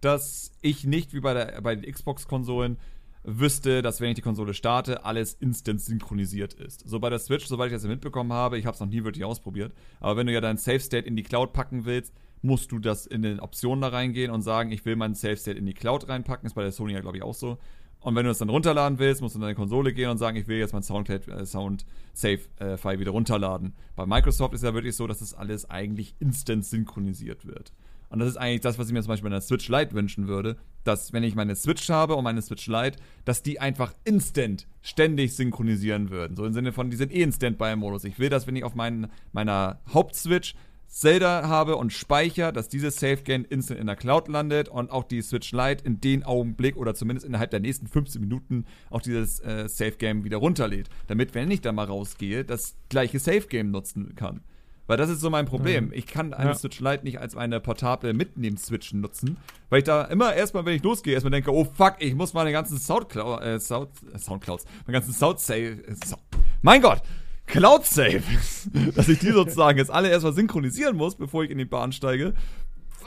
dass ich nicht wie bei, der, bei den Xbox-Konsolen wüsste, dass wenn ich die Konsole starte, alles instant synchronisiert ist. So bei der Switch, soweit ich das mitbekommen habe, ich habe es noch nie wirklich ausprobiert, aber wenn du ja dein Safe State in die Cloud packen willst, musst du das in den Optionen da reingehen und sagen, ich will meinen Safe State in die Cloud reinpacken. Ist bei der Sony ja, glaube ich, auch so. Und wenn du das dann runterladen willst, musst du in deine Konsole gehen und sagen, ich will jetzt mein Soundcloud, äh, Sound Save äh, File wieder runterladen. Bei Microsoft ist ja wirklich so, dass das alles eigentlich instant synchronisiert wird. Und das ist eigentlich das, was ich mir zum Beispiel bei einer Switch Lite wünschen würde, dass wenn ich meine Switch habe und meine Switch Lite, dass die einfach instant ständig synchronisieren würden. So im Sinne von, die sind eh in Standby-Modus. Ich will, dass wenn ich auf meinen, meiner Hauptswitch Zelda habe und speicher, dass dieses Save Game instant in der Cloud landet und auch die Switch Lite in den Augenblick oder zumindest innerhalb der nächsten 15 Minuten auch dieses äh, Save Game wieder runterlädt. Damit, wenn ich da mal rausgehe, das gleiche Save Game nutzen kann. Weil das ist so mein Problem. Mhm. Ich kann eine Ja. Switch Lite nicht als eine portable Mitnehmen-Switch nutzen, weil ich da immer erstmal, wenn ich losgehe, erstmal denke, oh fuck, ich muss meine ganzen Soundcloud, äh, Sound, äh, Soundclouds, meine ganzen Sound-Save, äh, so, mein Gott, Cloud-Save, [LAUGHS] dass ich die sozusagen jetzt alle erstmal synchronisieren muss, bevor ich in die Bahn steige,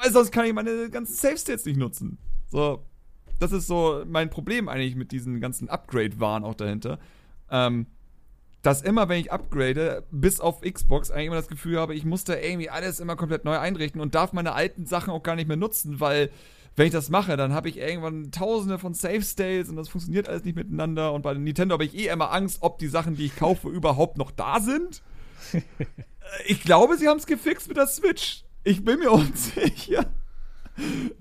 weil sonst kann ich meine ganzen Save-States nicht nutzen. So, das ist so mein Problem eigentlich mit diesen ganzen Upgrade-Waren auch dahinter. Ähm, dass immer, wenn ich upgrade, bis auf Xbox, eigentlich immer das Gefühl habe, ich muss da irgendwie alles immer komplett neu einrichten und darf meine alten Sachen auch gar nicht mehr nutzen, weil wenn ich das mache, dann habe ich irgendwann tausende von Save States und das funktioniert alles nicht miteinander und bei Nintendo habe ich eh immer Angst, ob die Sachen, die ich kaufe, überhaupt noch da sind. [LAUGHS] Ich glaube, sie haben es gefixt mit der Switch. Ich bin mir unsicher.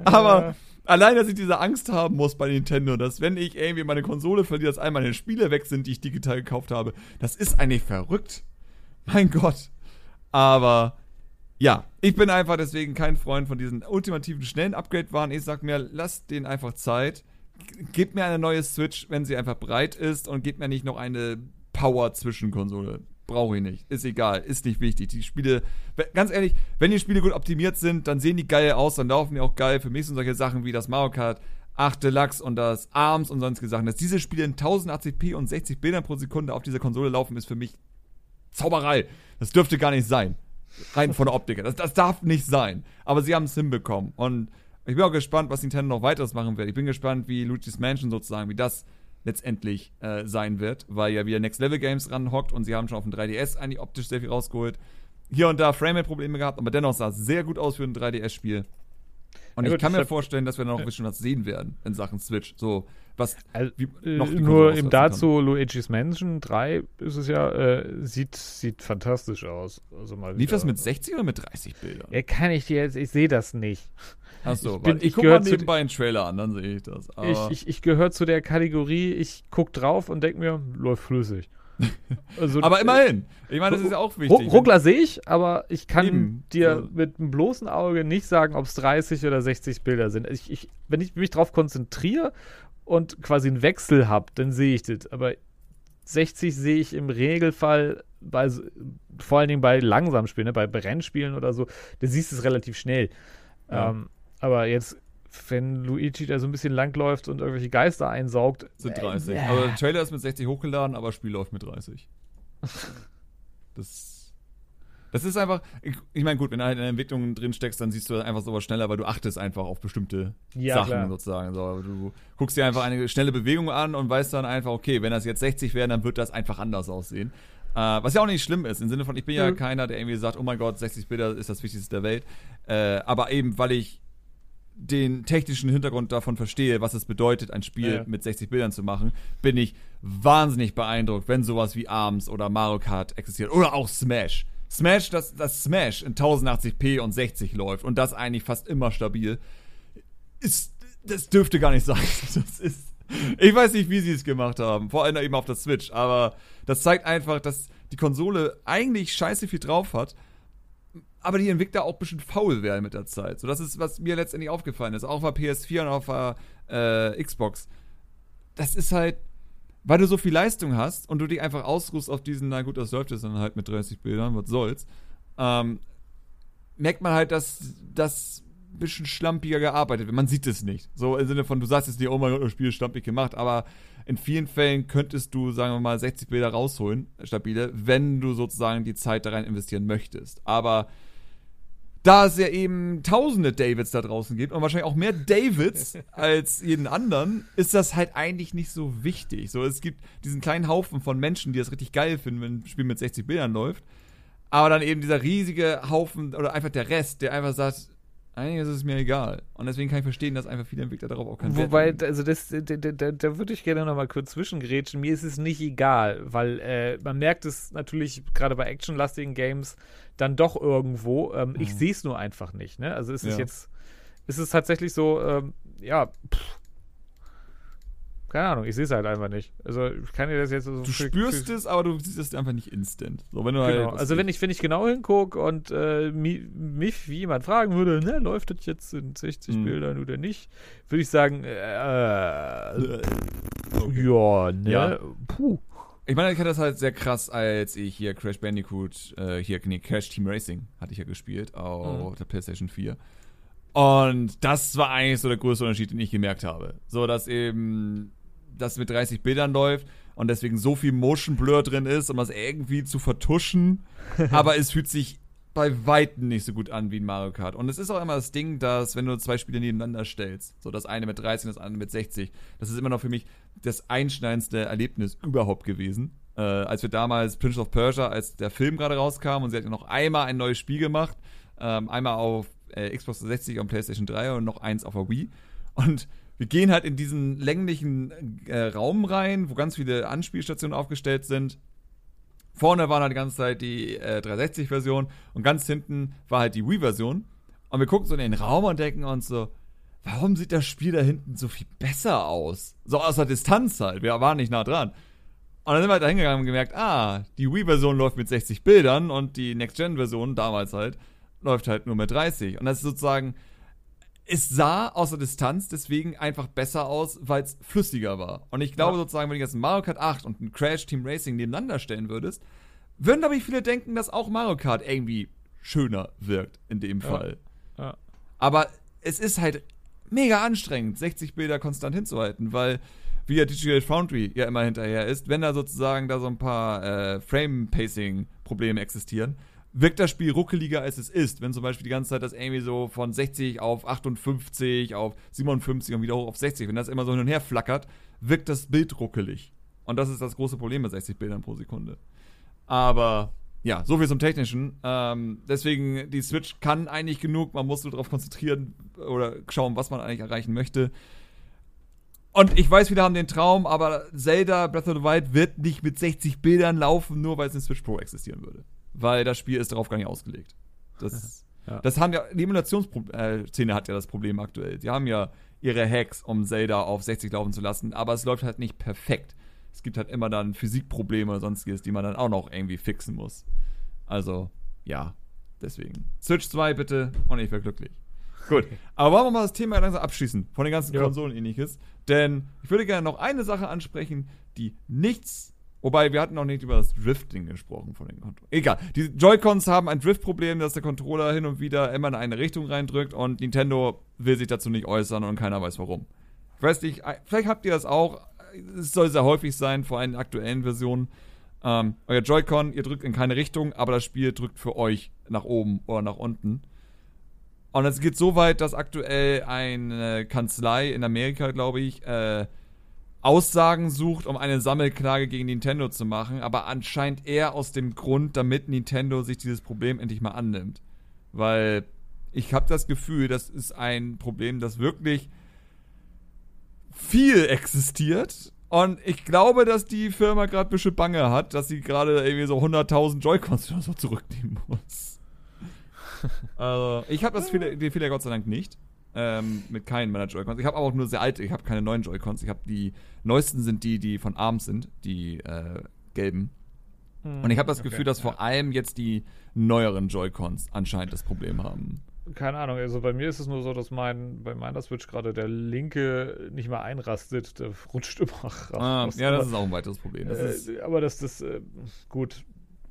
Aber allein, dass ich diese Angst haben muss bei Nintendo, dass wenn ich irgendwie meine Konsole verliere, dass all meine Spiele weg sind, die ich digital gekauft habe, das ist eigentlich verrückt. Mein Gott. Aber ja, ich bin einfach deswegen kein Freund von diesen ultimativen schnellen Upgrade-Waren. Ich sag mir, lasst denen einfach Zeit. Gebt mir eine neue Switch, wenn sie einfach breit ist und gebt mir nicht noch eine Power-Zwischenkonsole. Brauche ich nicht. Ist egal. Ist nicht wichtig. Die Spiele, ganz ehrlich, wenn die Spiele gut optimiert sind, dann sehen die geil aus, dann laufen die auch geil. Für mich sind solche Sachen wie das Mario Kart 8 Deluxe und das ARMS und sonstige Sachen. Dass diese Spiele in 1080p und 60 Bildern pro Sekunde auf dieser Konsole laufen, ist für mich Zauberei. Das dürfte gar nicht sein. Rein von der Optik. her. Das, das darf nicht sein. Aber sie haben es hinbekommen. Und ich bin auch gespannt, was Nintendo noch weiteres machen wird. Ich bin gespannt, wie Luigi's Mansion sozusagen, wie das letztendlich äh, sein wird, weil ja wieder Next Level Games ranhockt und sie haben schon auf dem 3DS eigentlich optisch sehr viel rausgeholt. Hier und da Frame-Probleme gehabt, aber dennoch sah es sehr gut aus für ein 3DS-Spiel. Und Ja ich gut, kann mir vorstellen, dass wir noch ein bisschen was sehen werden in Sachen Switch. So, was Also, äh, noch nur eben kann. dazu, Luigi's Mansion 3 ist es ja, äh, sieht, sieht fantastisch aus. Also mal Lief das mit 60 oder mit 30 Bildern? Ja, kann ich dir jetzt, ich sehe das nicht. Achso, ich bin- ich, ich guck gehör mal zu nebenbei einen Trailer an, dann sehe ich das. Aber Ich, ich, ich gehöre zu der Kategorie, ich guck drauf und denke mir, läuft flüssig. [LAUGHS] Also, aber äh, immerhin. Ich meine, das ist ja auch wichtig. Ruckler sehe ich, aber ich kann Eben, dir mit einem bloßen Auge nicht sagen, ob es 30 oder 60 Bilder sind. Ich, ich, wenn ich mich darauf konzentriere und quasi einen Wechsel habe, dann sehe ich das. Aber 60 sehe ich im Regelfall bei, vor allen Dingen bei langsamen Spielen, ne, bei Brennspielen oder so, da siehst du es relativ schnell. Ja. Ähm, aber jetzt, wenn Luigi da so ein bisschen langläuft und irgendwelche Geister einsaugt. Sind 30. Äh, also der Trailer ist mit 60 hochgeladen, aber das Spiel läuft mit 30. [LAUGHS] das das ist einfach, ich, ich meine, gut, wenn du halt in der Entwicklung drin steckst, dann siehst du einfach sowas schneller, weil du achtest einfach auf bestimmte ja, Sachen klar. sozusagen. So, du guckst dir einfach eine schnelle Bewegung an und weißt dann einfach, okay, wenn das jetzt 60 wäre, dann wird das einfach anders aussehen. Äh, was ja auch nicht schlimm ist, im Sinne von, ich bin mhm. ja keiner, der irgendwie sagt, oh mein Gott, 60 Bilder ist das Wichtigste der Welt. Äh, aber eben, weil ich den technischen Hintergrund davon verstehe, was es bedeutet, ein Spiel ja. mit 60 Bildern zu machen, bin ich wahnsinnig beeindruckt, wenn sowas wie ARMS oder Mario Kart existiert oder auch Smash. Smash, das, das Smash in 1080p und 60 läuft und das eigentlich fast immer stabil, ist, das dürfte gar nicht sein. [LAUGHS] Das ist, ich weiß nicht, wie sie es gemacht haben, vor allem eben auf der Switch, aber das zeigt einfach, dass die Konsole eigentlich scheiße viel drauf hat, aber die Entwickler auch ein bisschen faul werden mit der Zeit. So, das ist, was mir letztendlich aufgefallen ist, auch auf der PS4 und auf der äh, Xbox. Das ist halt, weil du so viel Leistung hast und du dich einfach ausruhst auf diesen, na gut, das läuft jetzt dann halt mit 30 Bildern, was soll's, ähm, merkt man halt, dass das ein bisschen schlampiger gearbeitet wird. Man sieht es nicht. So im Sinne von, du sagst jetzt nicht, oh mein Gott, das Spiel ist schlampig gemacht, aber in vielen Fällen könntest du, sagen wir mal, 60 Bilder rausholen, stabile, wenn du sozusagen die Zeit da rein investieren möchtest. Aber da es ja eben tausende Davids da draußen gibt und wahrscheinlich auch mehr Davids [LAUGHS] als jeden anderen, ist das halt eigentlich nicht so wichtig. So, es gibt diesen kleinen Haufen von Menschen, die das richtig geil finden, wenn ein Spiel mit 60 Bildern läuft. Aber dann eben dieser riesige Haufen oder einfach der Rest, der einfach sagt, eigentlich ist es mir egal. Und deswegen kann ich verstehen, dass einfach viele Entwickler darauf auch keinen Wobei, Wert also das, da, da, da würde ich gerne noch mal kurz zwischengrätschen. Mir ist es nicht egal, weil äh, man merkt es natürlich gerade bei actionlastigen Games dann doch irgendwo. Ähm, mhm. Ich sehe es nur einfach nicht. Ne? Also ist es ja. jetzt, ist es tatsächlich so, ähm, ja, pff, keine Ahnung, ich sehe es halt einfach nicht. Also ich kann dir das jetzt so. Du spürst es, aber du siehst es einfach nicht instant. So, wenn du genau. Halt also wenn ich, wenn ich genau hingucke und äh, mich, mich wie jemand fragen würde, ne, läuft das jetzt in 60 hm. Bildern oder nicht, würde ich sagen, äh, okay. ja, ne, ja. puh. Ich meine, ich hatte das halt sehr krass, als ich hier Crash Bandicoot, äh, hier, nee, Crash Team Racing hatte ich ja gespielt auf mhm. der PlayStation 4. Und das war eigentlich so der größte Unterschied, den ich gemerkt habe. So, dass eben das mit 30 Bildern läuft und deswegen so viel Motion Blur drin ist, um das irgendwie zu vertuschen. [LAUGHS] aber es fühlt sich bei Weitem nicht so gut an wie in Mario Kart. Und es ist auch immer das Ding, dass, wenn du zwei Spiele nebeneinander stellst, so das eine mit 30 und das andere mit 60, das ist immer noch für mich das einschneidendste Erlebnis überhaupt gewesen. Äh, als wir damals Prince of Persia, als der Film gerade rauskam und sie hat ja noch einmal ein neues Spiel gemacht, ähm, einmal auf äh, Xbox 360 und PlayStation 3 und noch eins auf der Wii. Und wir gehen halt in diesen länglichen äh, Raum rein, wo ganz viele Anspielstationen aufgestellt sind. Vorne war halt die ganze Zeit die äh, 360-Version und ganz hinten war halt die Wii-Version. Und wir gucken so in den Raum und denken uns so, warum sieht das Spiel da hinten so viel besser aus? So aus der Distanz halt. Wir waren nicht nah dran. Und dann sind wir halt da hingegangen und gemerkt, ah, die Wii-Version läuft mit 60 Bildern und die Next-Gen-Version, damals halt, läuft halt nur mit 30. Und das ist sozusagen, es sah aus der Distanz deswegen einfach besser aus, weil es flüssiger war. Und ich glaube ja. sozusagen, wenn du jetzt ein Mario Kart 8 und ein Crash Team Racing nebeneinander stellen würdest, würden, glaube ich, viele denken, dass auch Mario Kart irgendwie schöner wirkt in dem Fall. Ja. Ja. Aber es ist halt mega anstrengend, 60 Bilder konstant hinzuhalten, weil wie ja Digital Foundry ja immer hinterher ist, wenn da sozusagen da so ein paar äh, Frame-Pacing-Probleme existieren, wirkt das Spiel ruckeliger, als es ist. Wenn zum Beispiel die ganze Zeit das irgendwie so von 60 auf 58, auf 57 und wieder hoch auf 60, wenn das immer so hin und her flackert, wirkt das Bild ruckelig. Und das ist das große Problem bei 60 Bildern pro Sekunde. Aber ja, so viel zum Technischen. Ähm, deswegen, die Switch kann eigentlich genug. Man muss nur darauf konzentrieren oder schauen, was man eigentlich erreichen möchte. Und ich weiß, viele haben den Traum, aber Zelda Breath of the Wild wird nicht mit 60 Bildern laufen, nur weil es in Switch Pro existieren würde weil das Spiel ist darauf gar nicht ausgelegt. Das, [LAUGHS] ja. das haben ja, die Emulationsszene hat ja das Problem aktuell. Die haben ja ihre Hacks, um Zelda auf 60 laufen zu lassen, aber es läuft halt nicht perfekt. Es gibt halt immer dann Physikprobleme oder sonstiges, die man dann auch noch irgendwie fixen muss. Also, ja, deswegen. Switch 2 bitte und ich wäre glücklich. Gut, aber wollen wir mal das Thema langsam abschließen von den ganzen ja. Konsolen ähnliches. Denn ich würde gerne noch eine Sache ansprechen, die nichts Wobei, wir hatten noch nicht über das Drifting gesprochen von den Controllern. Egal. Die Joy-Cons haben ein Drift-Problem, dass der Controller hin und wieder immer in eine Richtung reindrückt und Nintendo will sich dazu nicht äußern und keiner weiß warum. Ich weiß nicht, vielleicht habt ihr das auch. Es soll sehr häufig sein, vor allem in aktuellen Versionen. Ähm, euer Joy-Con, ihr drückt in keine Richtung, aber das Spiel drückt für euch nach oben oder nach unten. Und es geht so weit, dass aktuell eine Kanzlei in Amerika, glaube ich, äh, Aussagen sucht, um eine Sammelklage gegen Nintendo zu machen, aber anscheinend eher aus dem Grund, damit Nintendo sich dieses Problem endlich mal annimmt. Weil ich habe das Gefühl, das ist ein Problem, das wirklich viel existiert. Und ich glaube, dass die Firma gerade ein bisschen Bange hat, dass sie gerade irgendwie so 100.000 Joy-Cons oder so zurücknehmen muss. [LAUGHS] also, ich habe das viele, Fehler Gott sei Dank nicht. Ähm, mit keinen meiner Joy-Cons. Ich habe aber auch nur sehr alte, ich habe keine neuen Joy-Cons. Ich habe die neuesten sind die, die von ARMS sind, die äh, gelben. Hm, Und ich habe das okay, Gefühl, dass ja. vor allem jetzt die neueren Joy-Cons anscheinend das Problem haben. Keine Ahnung, also bei mir ist es nur so, dass mein, bei meiner Switch gerade der linke nicht mal einrastet, der rutscht immer [LAUGHS] raus. Ah, ja, das ist auch ein weiteres Problem. Das äh, aber das, das, äh, gut,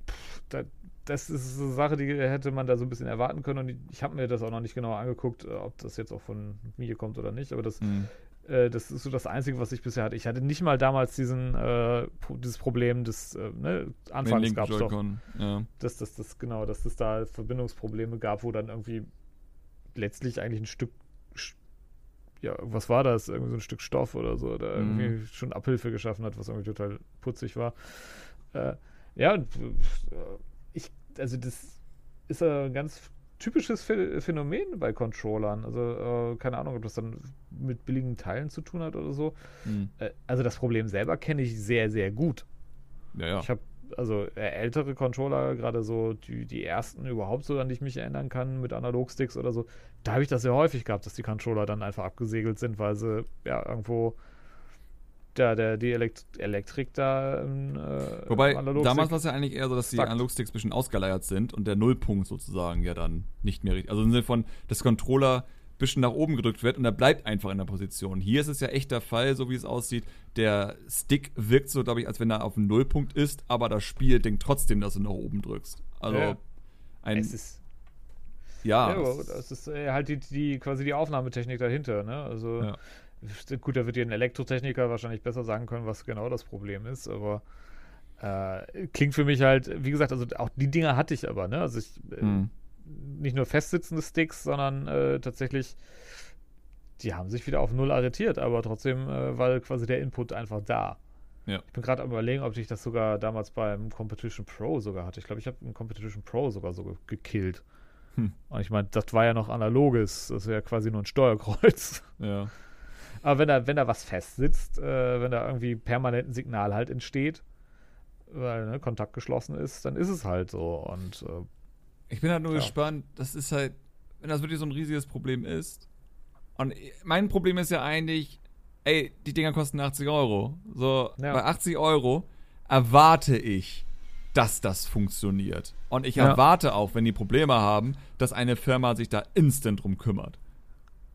pff, da, das ist eine Sache, die hätte man da so ein bisschen erwarten können. Und ich, habe mir das auch noch nicht genau angeguckt, äh, ob das jetzt auch von mir kommt oder nicht. Aber das, mhm. äh, das ist so das Einzige, was ich bisher hatte. Ich hatte nicht mal damals diesen, äh, dieses Problem des, äh, ne, anfangs gab es doch, ja. dass das, das, genau, dass es da Verbindungsprobleme gab, wo dann irgendwie letztlich eigentlich ein Stück ja, was war das? Irgendwie so ein Stück Stoff oder so, da mhm. irgendwie schon Abhilfe geschaffen hat, was irgendwie total putzig war. Äh, ja, und, äh, ich, also das ist ein ganz typisches Phänomen bei Controllern. Also äh, keine Ahnung, ob das dann mit billigen Teilen zu tun hat oder so. Mhm. Äh, also das Problem selber kenne ich sehr, sehr gut. Ja, ja. Ich habe also äh, ältere Controller, gerade so die, die ersten überhaupt so, an die ich mich erinnern kann, mit Analogsticks oder so, da habe ich das sehr häufig gehabt, dass die Controller dann einfach abgesegelt sind, weil sie ja irgendwo da, der, die Elekt Elektrik da im, äh, Wobei, damals war es ja eigentlich eher so, dass die Analogsticks ein bisschen ausgeleiert sind und der Nullpunkt sozusagen ja dann nicht mehr richtig. Also im Sinne von, dass Controller ein bisschen nach oben gedrückt wird und er bleibt einfach in der Position. Hier ist es ja echt der Fall, so wie es aussieht. Der Stick wirkt so, glaube ich, als wenn er auf dem Nullpunkt ist, aber das Spiel denkt trotzdem, dass du nach oben drückst. Also ja. ein. Es ist ja, ja das ist äh, halt die, die, quasi die Aufnahmetechnik dahinter, ne? Also ja. Gut, da wird dir ein Elektrotechniker wahrscheinlich besser sagen können, was genau das Problem ist, aber äh, klingt für mich halt, wie gesagt, also auch die Dinger hatte ich aber, ne? Also ich, mhm. nicht nur festsitzende Sticks, sondern äh, tatsächlich, die haben sich wieder auf Null arretiert, aber trotzdem äh, war quasi der Input einfach da. Ja. Ich bin gerade am überlegen, ob ich das sogar damals beim Competition Pro sogar hatte. Ich glaube, ich habe einen Competition Pro sogar so gekillt. Hm. Und ich meine, das war ja noch analoges. Das ist ja quasi nur ein Steuerkreuz. Ja. Aber wenn da, wenn da was festsitzt, äh, wenn da irgendwie permanent ein Signal halt entsteht, weil ne, Kontakt geschlossen ist, dann ist es halt so. Und äh, ich bin halt nur ja. gespannt, das ist halt, wenn das wirklich so ein riesiges Problem ist. Und mein Problem ist ja eigentlich, ey, die Dinger kosten 80 Euro. So, ja. bei 80 Euro erwarte ich, dass das funktioniert. Und ich ja. erwarte auch, wenn die Probleme haben, dass eine Firma sich da instant drum kümmert.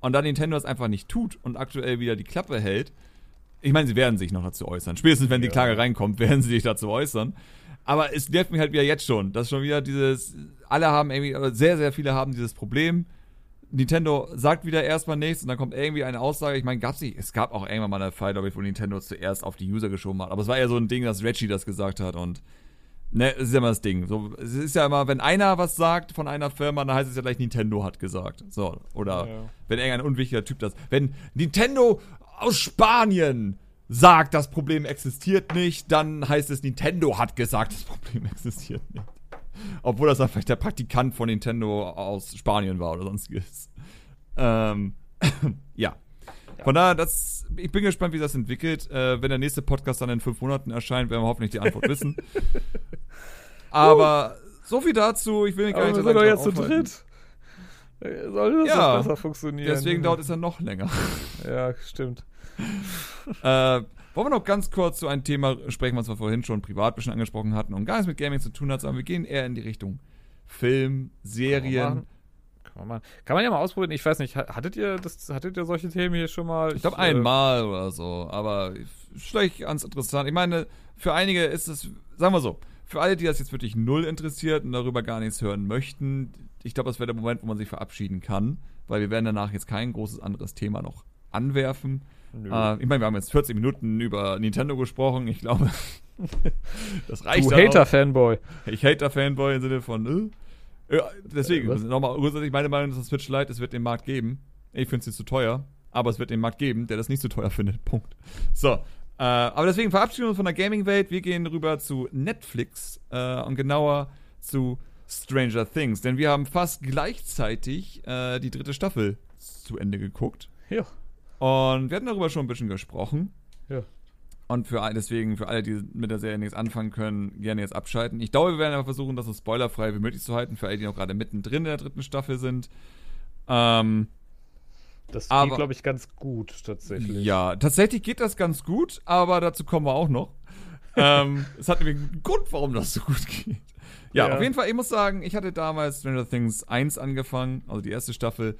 Und da Nintendo das einfach nicht tut und aktuell wieder die Klappe hält, ich meine, sie werden sich noch dazu äußern. Spätestens, wenn die Klage reinkommt, [LAUGHS] werden sie sich dazu äußern. Aber es nervt mich halt wieder jetzt schon. Das ist schon wieder dieses, alle haben irgendwie, sehr, sehr viele haben dieses Problem. Nintendo sagt wieder erstmal nichts und dann kommt irgendwie eine Aussage. Ich meine, gab's nicht, es gab auch irgendwann mal eine Fall, glaube ich, wo Nintendo zuerst auf die User geschoben hat. Aber es war eher so ein Ding, dass Reggie das gesagt hat und Ne, das ist ja immer das Ding. So, es ist ja immer, wenn einer was sagt von einer Firma, dann heißt es ja gleich Nintendo hat gesagt. So, oder ja. wenn irgendein unwichtiger Typ das. Wenn Nintendo aus Spanien sagt, das Problem existiert nicht, dann heißt es Nintendo hat gesagt, das Problem [LAUGHS] existiert nicht. Obwohl das dann vielleicht der Praktikant von Nintendo aus Spanien war oder sonstiges. Ähm, [COUGHS] ja. Von daher, das, ich bin gespannt, wie das entwickelt. Äh, wenn der nächste Podcast dann in fünf Monaten erscheint, werden wir hoffentlich die Antwort wissen. [LAUGHS] Aber so viel dazu. Ich will gar nicht. Wir sind doch jetzt zu dritt. Soll das ja, besser funktionieren? Deswegen dauert es ja noch länger. [LAUGHS] Ja, stimmt. äh, wollen wir noch ganz kurz zu einem Thema sprechen, was wir vorhin schon privat ein bisschen angesprochen hatten und gar nichts mit Gaming zu tun hat, sondern wir gehen eher in die Richtung Film, Serien. Kann man, kann man ja mal ausprobieren. Ich weiß nicht, hattet ihr das, hattet ihr solche Themen hier schon mal? Ich glaube einmal äh, oder so, aber vielleicht ganz interessant. Ich meine, für einige ist es, sagen wir so, für alle, die das jetzt wirklich null interessiert und darüber gar nichts hören möchten, ich glaube, das wäre der Moment, wo man sich verabschieden kann, weil wir werden danach jetzt kein großes anderes Thema noch anwerfen. Äh, ich meine, wir haben jetzt 40 Minuten über Nintendo gesprochen. Ich glaube, [LAUGHS] das reicht. Du Hater-Fanboy. Ich Hater-Fanboy im Sinne von, äh, ja, deswegen, äh, nochmal grundsätzlich meine Meinung ist, das Switch Lite, es wird den Markt geben. Ich finde es nicht zu teuer, aber es wird den Markt geben, der das nicht zu teuer [LAUGHS] findet. Punkt. So. Äh, aber deswegen verabschieden wir uns von der Gaming-Welt. Wir gehen rüber zu Netflix äh, und genauer zu Stranger Things. Denn wir haben fast gleichzeitig äh, die dritte Staffel zu Ende geguckt. Ja. Und wir hatten darüber schon ein bisschen gesprochen. Ja. Und für deswegen, für alle, die mit der Serie nichts anfangen können, gerne jetzt abschalten. Ich glaube, wir werden aber versuchen, das so spoilerfrei wie möglich zu halten, für alle, die noch gerade mittendrin in der dritten Staffel sind. Ähm, das geht, glaube ich, ganz gut tatsächlich. Ja, tatsächlich geht das ganz gut, aber dazu kommen wir auch noch. ähm, [LAUGHS] es hat nämlich einen Grund, warum das so gut geht. Ja, ja, auf jeden Fall, ich muss sagen, ich hatte damals Stranger Things 1 angefangen, also die erste Staffel.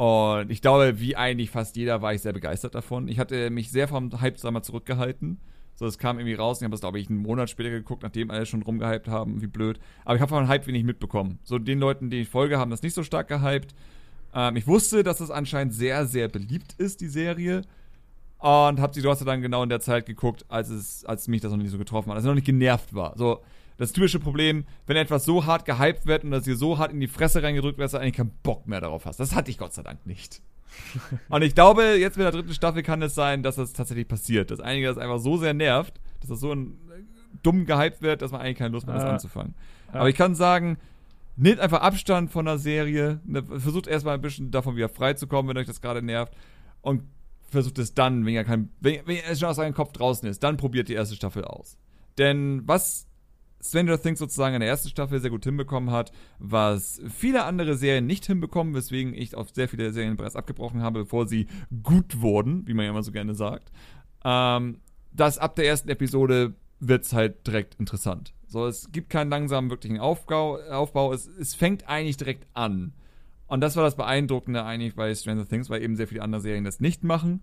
Und ich glaube, wie eigentlich fast jeder war ich sehr begeistert davon. Ich hatte mich sehr vom Hype mal zurückgehalten. So, es kam irgendwie raus ich habe das, glaube ich, einen Monat später geguckt, nachdem alle schon rumgehypt haben, wie blöd. Aber ich habe von Hype wenig mitbekommen. So, den Leuten, die ich folge, haben das nicht so stark gehypt. Ähm, ich wusste, dass das anscheinend sehr, sehr beliebt ist, die Serie. Und habe sie trotzdem dann genau in der Zeit geguckt, als es, als mich das noch nicht so getroffen hat, als ich noch nicht genervt war. So, das typische Problem, wenn etwas so hart gehypt wird und das dir so hart in die Fresse reingedrückt wird, dass du eigentlich keinen Bock mehr darauf hast. Das hatte ich Gott sei Dank nicht. [LAUGHS] und ich glaube, jetzt mit der dritten Staffel kann es sein, dass das tatsächlich passiert. Dass einige das einfach so sehr nervt, dass das so ein, dumm gehypt wird, dass man eigentlich keine Lust mehr hat, das anzufangen. Aber ich kann sagen, nehmt einfach Abstand von der Serie, ne, versucht erstmal ein bisschen davon wieder frei zu kommen, wenn euch das gerade nervt. Und versucht es dann, wenn ihr kein, wenn, wenn ihr schon aus eurem Kopf draußen ist, dann probiert die erste Staffel aus. Denn was Stranger Things sozusagen in der ersten Staffel sehr gut hinbekommen hat, was viele andere Serien nicht hinbekommen, weswegen ich auf sehr viele Serien bereits abgebrochen habe, bevor sie gut wurden, wie man ja immer so gerne sagt. Ähm, dass ab der ersten Episode wird es halt direkt interessant. So, es gibt keinen langsamen wirklichen Aufbau, Aufbau. Es, es fängt eigentlich direkt an. Und das war das Beeindruckende eigentlich bei Stranger Things, weil eben sehr viele andere Serien das nicht machen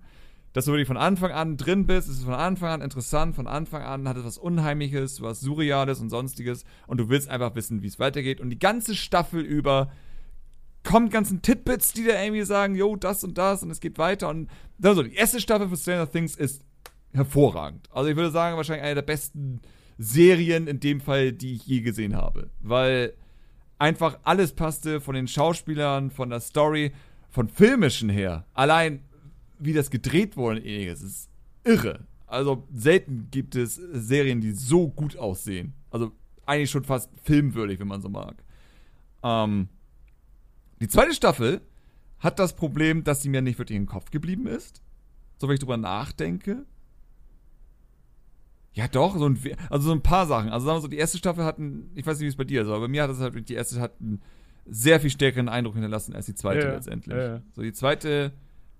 dass du wirklich von Anfang an drin bist, es ist von Anfang an interessant, von Anfang an hat es was Unheimliches, was Surreales und sonstiges und du willst einfach wissen, wie es weitergeht und die ganze Staffel über kommen ganzen Titbits, die der irgendwie sagen, jo, das und das und es geht weiter und also die erste Staffel von Stranger Things ist hervorragend. Also ich würde sagen, wahrscheinlich eine der besten Serien in dem Fall, die ich je gesehen habe, weil einfach alles passte von den Schauspielern, von der Story, von filmischen her. Allein wie das gedreht wurde ähnliches, ist irre. Also selten gibt es Serien, die so gut aussehen. Also eigentlich schon fast filmwürdig, wenn man so mag. Ähm, die zweite Staffel hat das Problem, dass sie mir nicht wirklich im Kopf geblieben ist. So, wenn ich drüber nachdenke. Ja, doch, so ein, also so ein paar Sachen. Also sagen wir so, die erste Staffel hatten, ich weiß nicht, wie es bei dir ist, aber bei mir hat es halt, die erste hat einen sehr viel stärkeren Eindruck hinterlassen als die zweite ja, letztendlich. Ja, ja. So, die zweite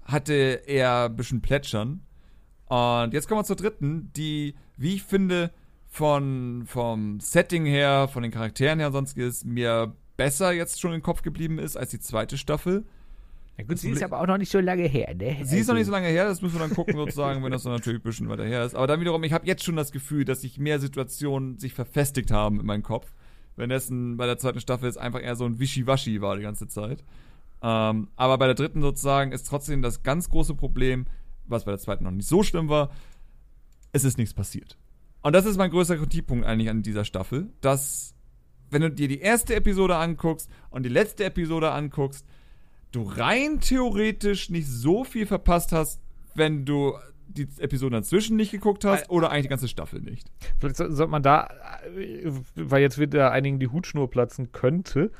hatte eher ein bisschen Plätschern. Und jetzt kommen wir zur dritten, die, wie ich finde, von, vom Setting her, von den Charakteren her und sonstiges, mir besser jetzt schon im Kopf geblieben ist als die zweite Staffel. Ja gut, sie ist aber auch noch nicht so lange her, ne? Sie ist noch nicht so lange her, das müssen wir dann gucken, sozusagen, wenn das dann natürlich ein bisschen weiter her ist. Aber dann wiederum, ich habe jetzt schon das Gefühl, dass sich mehr Situationen sich verfestigt haben in meinem Kopf. Wenn dessen bei der zweiten Staffel es einfach eher so ein Wischiwaschi war die ganze Zeit. Ähm, aber bei der dritten sozusagen ist trotzdem das ganz große Problem, was bei der zweiten noch nicht so schlimm war, es ist nichts passiert. Und das ist mein größter Kritikpunkt eigentlich an dieser Staffel, dass, wenn du dir die erste Episode anguckst und die letzte Episode anguckst, du rein theoretisch nicht so viel verpasst hast, wenn du die Episode dazwischen nicht geguckt hast oder eigentlich die ganze Staffel nicht. Vielleicht sollte man da, äh, weil jetzt wieder einigen die Hutschnur platzen könnte,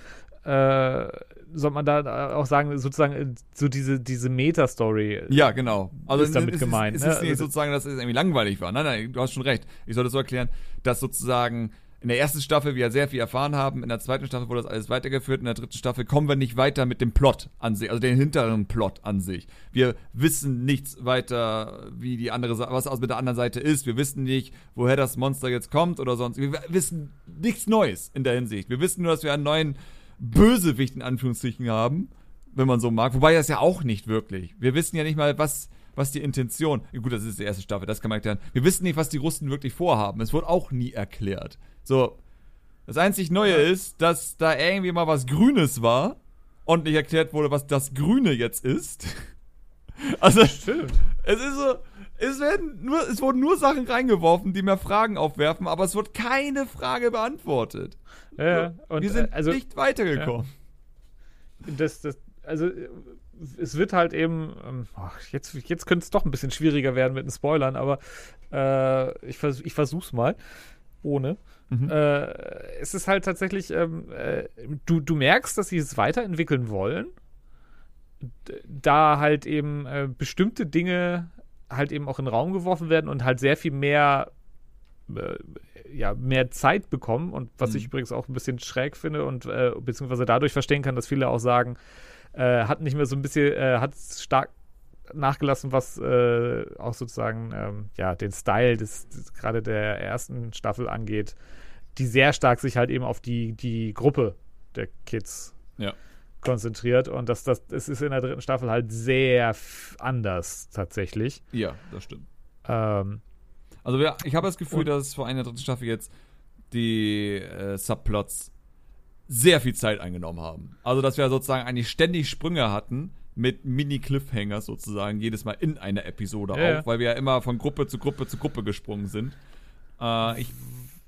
äh, soll man da auch sagen, sozusagen so diese, diese Meta-Story. Ja, genau. Also ist damit gemeint. Es ist, ne? ist nicht also sozusagen, dass es irgendwie langweilig war. Nein, nein, du hast schon recht. Ich sollte so erklären, dass sozusagen in der ersten Staffel wir sehr viel erfahren haben, in der zweiten Staffel wurde das alles weitergeführt, in der dritten Staffel kommen wir nicht weiter mit dem Plot an sich, also den hinteren Plot an sich. Wir wissen nichts weiter, wie die andere, was aus mit der anderen Seite ist. Wir wissen nicht, woher das Monster jetzt kommt oder sonst. Wir wissen nichts Neues in der Hinsicht. Wir wissen nur, dass wir einen neuen Bösewicht in Anführungsstrichen haben, wenn man so mag. Wobei das ja auch nicht wirklich. Wir wissen ja nicht mal, was was die Intention. Gut, das ist die erste Staffel, das kann man erklären. Wir wissen nicht, was die Russen wirklich vorhaben. Es wurde auch nie erklärt. So, das einzig Neue ja. ist, dass da irgendwie mal was Grünes war und nicht erklärt wurde, was das Grüne jetzt ist. [LAUGHS] Also, Stimmt. es ist so, es werden nur, es wurden nur Sachen reingeworfen, die mir Fragen aufwerfen, aber es wird keine Frage beantwortet. Ja, und, wir sind also, nicht weitergekommen. Ja. Das, das, also es wird halt eben, ähm, jetzt, jetzt könnte es doch ein bisschen schwieriger werden mit den Spoilern, aber äh, ich, vers ich versuch's mal. Ohne. Mhm. Äh, es ist halt tatsächlich, ähm, äh, du, du merkst, dass sie es weiterentwickeln wollen, da halt eben äh, bestimmte Dinge halt eben auch in den Raum geworfen werden und halt sehr viel mehr äh, ja, mehr Zeit bekommen und was mhm. ich übrigens auch ein bisschen schräg finde und äh, beziehungsweise dadurch verstehen kann, dass viele auch sagen, äh, hat nicht mehr so ein bisschen, äh, hat stark nachgelassen, was äh, auch sozusagen ähm, ja den Style des, des gerade der ersten Staffel angeht, die sehr stark sich halt eben auf die die Gruppe der Kids ja. Konzentriert und das das es ist in der dritten Staffel halt sehr anders tatsächlich. Ja, das stimmt. Ähm, also ja, ich habe das Gefühl, dass vor einer dritten Staffel jetzt die äh, Subplots sehr viel Zeit eingenommen haben. Also dass wir sozusagen eigentlich ständig Sprünge hatten mit Mini-Cliffhangers sozusagen jedes Mal in einer Episode ja, auch, weil wir ja immer von Gruppe zu Gruppe zu Gruppe gesprungen sind. Äh, ich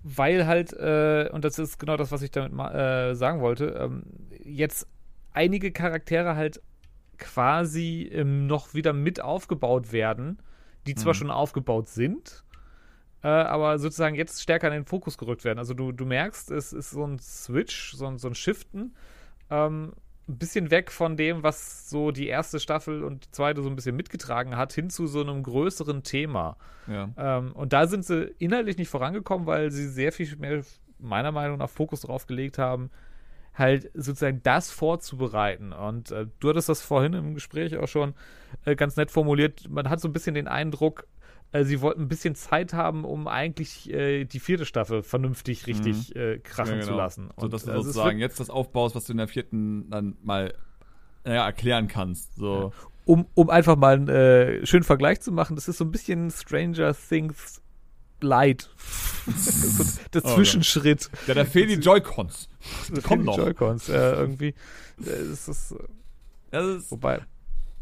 weil halt, äh, und das ist genau das, was ich damit äh, sagen wollte, ähm, jetzt einige Charaktere halt quasi ähm, noch wieder mit aufgebaut werden, die zwar mhm. schon aufgebaut sind, äh, aber sozusagen jetzt stärker in den Fokus gerückt werden. Also du, du merkst, es ist so ein Switch, so ein, so ein Shiften. Ähm, ein bisschen weg von dem, was so die erste Staffel und die zweite so ein bisschen mitgetragen hat, hin zu so einem größeren Thema. Ja. Ähm, und da sind sie inhaltlich nicht vorangekommen, weil sie sehr viel mehr, meiner Meinung nach, Fokus drauf gelegt haben, halt sozusagen das vorzubereiten. Und äh, du hattest das vorhin im Gespräch auch schon äh, ganz nett formuliert. Man hat so ein bisschen den Eindruck, äh, sie wollten ein bisschen Zeit haben, um eigentlich äh, die vierte Staffel vernünftig richtig mhm. äh, krachen ja, genau. zu lassen. Und, so dass du also sozusagen jetzt das aufbaust, was du in der vierten dann mal naja, erklären kannst. So. Ja. Um, um einfach mal einen äh, schönen Vergleich zu machen, das ist so ein bisschen Stranger Things Light. das, [LAUGHS] der oh Zwischenschritt. Ja, da fehlen die Joy-Cons. Da kommen noch. Joy-Cons, ja, irgendwie. Das ist, das ist, wobei.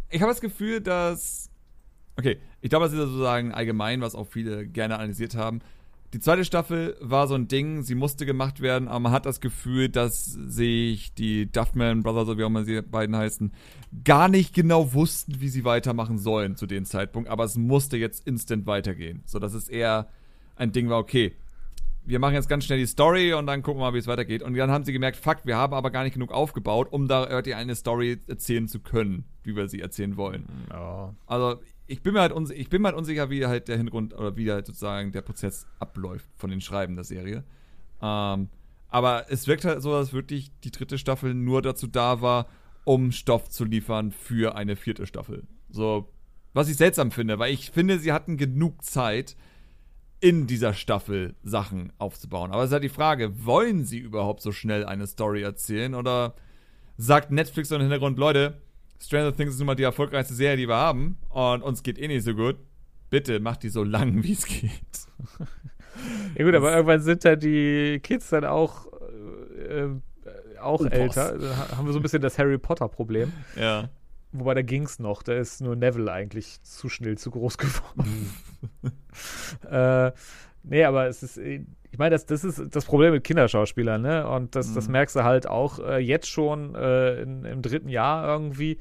Ich habe das Gefühl, dass Okay, ich glaube, das ist sozusagen allgemein, was auch viele gerne analysiert haben. Die zweite Staffel war so ein Ding, sie musste gemacht werden, aber man hat das Gefühl, dass sich die Duffman Brothers, so wie auch immer sie beiden heißen, gar nicht genau wussten, wie sie weitermachen sollen zu dem Zeitpunkt, aber es musste jetzt instant weitergehen. So dass es eher ein Ding war, okay, wir machen jetzt ganz schnell die Story und dann gucken wir mal, wie es weitergeht. Und dann haben sie gemerkt, fuck, wir haben aber gar nicht genug aufgebaut, um da irgendwie eine Story erzählen zu können, wie wir sie erzählen wollen. Ja. Also ich bin mir halt unsicher, ich bin mir halt unsicher, wie halt der Hintergrund oder wie halt sozusagen der Prozess abläuft von den Schreiben der Serie. Ähm, aber es wirkt halt so, dass wirklich die dritte Staffel nur dazu da war, um Stoff zu liefern für eine vierte Staffel. So, was ich seltsam finde, weil ich finde, sie hatten genug Zeit, in dieser Staffel Sachen aufzubauen. Aber es ist halt die Frage, wollen sie überhaupt so schnell eine Story erzählen oder sagt Netflix so im Hintergrund, Leute, Stranger Things ist nun mal die erfolgreichste Serie, die wir haben und uns geht eh nicht so gut. Bitte macht die so lang, wie es geht. ja gut, aber irgendwann sind da die Kids dann auch äh, äh auch oh, älter. Da haben wir so ein bisschen das Harry Potter Problem. Ja. Wobei da ging es noch, da ist nur Neville eigentlich zu schnell zu groß [LAUGHS] geworden. äh, nee, aber es ist, ich meine, das, das ist das Problem mit Kinderschauspielern, ne? Und das, mhm. das merkst du halt auch äh, jetzt schon äh, in, im dritten Jahr irgendwie.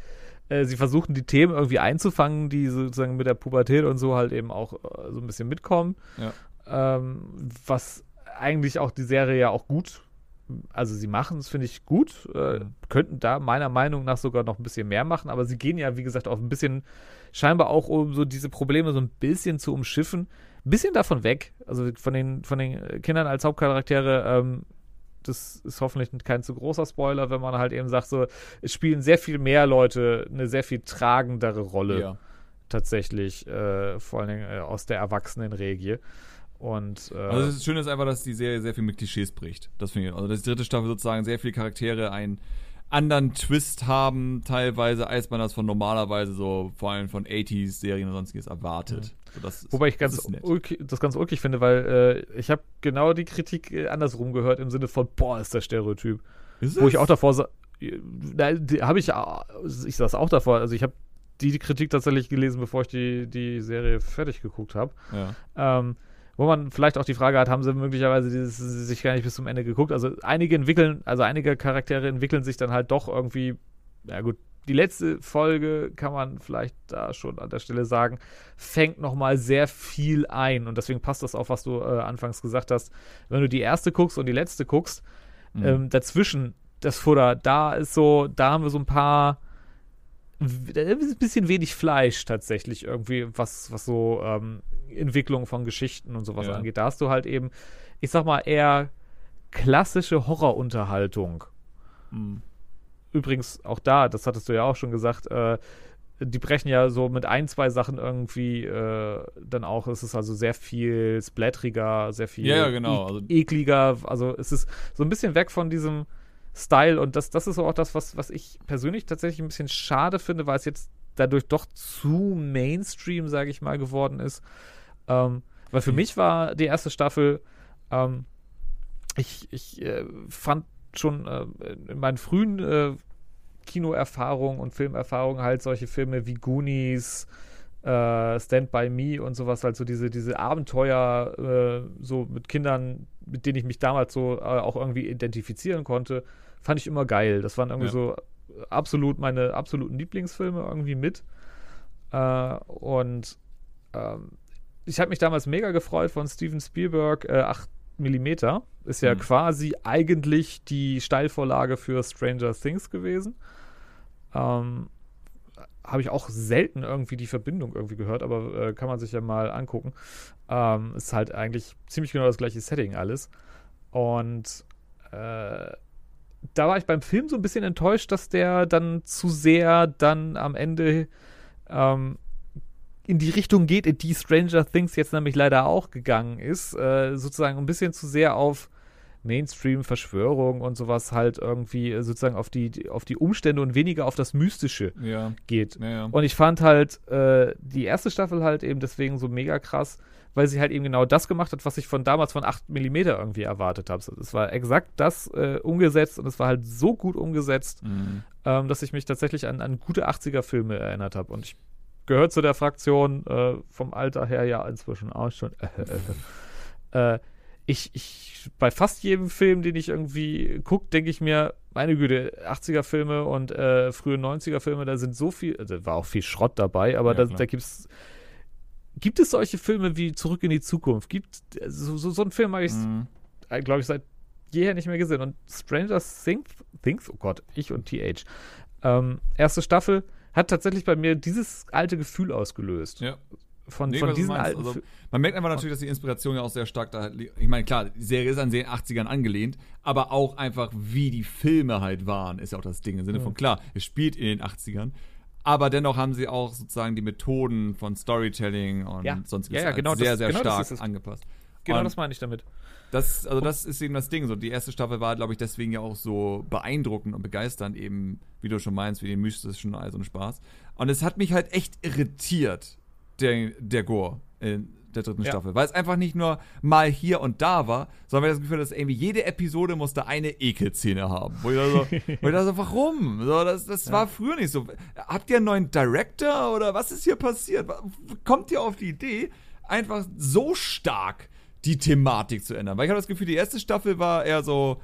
Äh, sie versuchen die Themen irgendwie einzufangen, die sozusagen mit der Pubertät und so halt eben auch äh, so ein bisschen mitkommen. Ja. Ähm, was eigentlich auch die Serie ja auch gut also sie machen es, finde ich, gut. Äh, mhm. könnten da meiner Meinung nach sogar noch ein bisschen mehr machen, aber sie gehen ja, wie gesagt, auch ein bisschen, scheinbar auch, um so diese Probleme so ein bisschen zu umschiffen. Ein bisschen davon weg. Also von den, von den Kindern als Hauptcharaktere, ähm, das ist hoffentlich kein zu großer Spoiler, wenn man halt eben sagt, so, es spielen sehr viel mehr Leute eine sehr viel tragendere Rolle. Ja. Tatsächlich, äh, vor allen Dingen äh, aus der Erwachsenenregie. Und, äh, also das Schöne ist einfach, dass die Serie sehr viel mit Klischees bricht. Das finde ich. Also dass die dritte Staffel sozusagen sehr viele Charaktere ein, anderen Twist haben, teilweise, als man das von normalerweise so, vor allem von 80s-Serien und sonstiges erwartet. So, das Wobei ich ganz ist ulkig, das ganz ulkig finde, weil äh, ich habe genau die Kritik äh, andersrum gehört, im Sinne von, boah, ist das Stereotyp. Ist Wo ich auch davor sa- habe ich, äh, ich saß auch davor, also ich habe die, die Kritik tatsächlich gelesen, bevor ich die, die Serie fertig geguckt habe. Ja. Ähm, wo man vielleicht auch die Frage hat, haben sie möglicherweise dieses, sich gar nicht bis zum Ende geguckt? Also einige entwickeln, also einige Charaktere entwickeln sich dann halt doch irgendwie, ja gut, die letzte Folge kann man vielleicht da schon an der Stelle sagen, fängt nochmal sehr viel ein und deswegen passt das auch, was du äh, anfangs gesagt hast. Wenn du die erste guckst und die letzte guckst, Mhm. ähm, dazwischen das Futter, da ist so, da haben wir so ein paar ein bisschen wenig Fleisch tatsächlich irgendwie, was, was so ähm, Entwicklung von Geschichten und sowas Ja. angeht. Da hast du halt eben, ich sag mal, eher klassische Horrorunterhaltung. Mhm. Übrigens auch da, das hattest du ja auch schon gesagt, äh, die brechen ja so mit ein, zwei Sachen irgendwie äh, dann auch. Es ist also sehr viel splatteriger, sehr viel Ja, genau. e Also- ekliger. Also es ist so ein bisschen weg von diesem Style und das, das ist auch das, was, was ich persönlich tatsächlich ein bisschen schade finde, weil es jetzt dadurch doch zu Mainstream, sage ich mal, geworden ist. Ähm, weil für Mhm. mich war die erste Staffel, ähm, ich, ich äh, fand schon äh, in meinen frühen äh, Kinoerfahrungen und Filmerfahrungen halt solche Filme wie Goonies, äh, Stand By Me und sowas, halt so diese, diese Abenteuer äh, so mit Kindern, mit denen ich mich damals so äh, auch irgendwie identifizieren konnte, fand ich immer geil. Das waren irgendwie Ja. so absolut meine absoluten Lieblingsfilme irgendwie mit. Äh, und ähm, ich habe mich damals mega gefreut von Steven Spielberg, äh, 8 mm. Ist ja Mhm. quasi eigentlich die Steilvorlage für Stranger Things gewesen. Ähm, habe ich auch selten irgendwie die Verbindung irgendwie gehört, aber äh, kann man sich ja mal angucken. Ähm, ist halt eigentlich ziemlich genau das gleiche Setting alles. Und äh, da war ich beim Film so ein bisschen enttäuscht, dass der dann zu sehr dann am Ende ähm, in die Richtung geht, in die Stranger Things jetzt nämlich leider auch gegangen ist. Äh, sozusagen ein bisschen zu sehr auf Mainstream-Verschwörung und sowas halt irgendwie äh, sozusagen auf die, auf die Umstände und weniger auf das Mystische Ja, geht. ja, ja. Und ich fand halt äh, die erste Staffel halt eben deswegen so mega krass, weil sie halt eben genau das gemacht hat, was ich von damals von 8 mm irgendwie erwartet habe. Es war exakt das äh, umgesetzt und es war halt so gut umgesetzt, Mhm. ähm, dass ich mich tatsächlich an, an gute 80er-Filme erinnert habe. Und ich gehöre zu der Fraktion äh, vom Alter her ja inzwischen auch schon. [LAUGHS] äh, ich, ich, bei fast jedem Film, den ich irgendwie gucke, denke ich mir, meine Güte, 80er-Filme und äh, frühe 90er-Filme, da sind so viel, also war auch viel Schrott dabei, aber Ja, da, klar. da gibt's Gibt es solche Filme wie Zurück in die Zukunft? Gibt so, so, so einen Film habe ich, Mhm. glaube ich, seit jeher nicht mehr gesehen. Und Stranger Things, Things oh Gott, ich und TH. Ähm, erste Staffel hat tatsächlich bei mir dieses alte Gefühl ausgelöst. Ja. Von, Nee, von diesen alten Also, man merkt einfach natürlich, dass die Inspiration ja auch sehr stark da liegt. Ich meine, klar, die Serie ist an den 80ern angelehnt, aber auch einfach, wie die Filme halt waren, ist ja auch das Ding. Im Sinne von, klar, es spielt in den 80ern, aber dennoch haben sie auch sozusagen die Methoden von Storytelling und Ja. sonst Ja, ja, genau sehr, das- sehr genau das stark es. angepasst. Genau Und das meine ich damit. das, also das ist eben das Ding. So, die erste Staffel war, glaube ich, deswegen ja auch so beeindruckend und begeisternd, eben, wie du schon meinst, wie den mystischen und all so ein Spaß. Und es hat mich halt echt irritiert, der, der Gore in der dritten Ja. Staffel. Weil es einfach nicht nur mal hier und da war, sondern ich das Gefühl, dass irgendwie jede Episode musste eine Ekelszene haben. Wo ich da so, [LAUGHS] wo ich da so warum? So, das das war früher nicht so. Habt ihr einen neuen Director oder was ist hier passiert? Kommt ihr auf die Idee, einfach so stark die Thematik zu ändern? Weil ich habe das Gefühl, die erste Staffel war eher so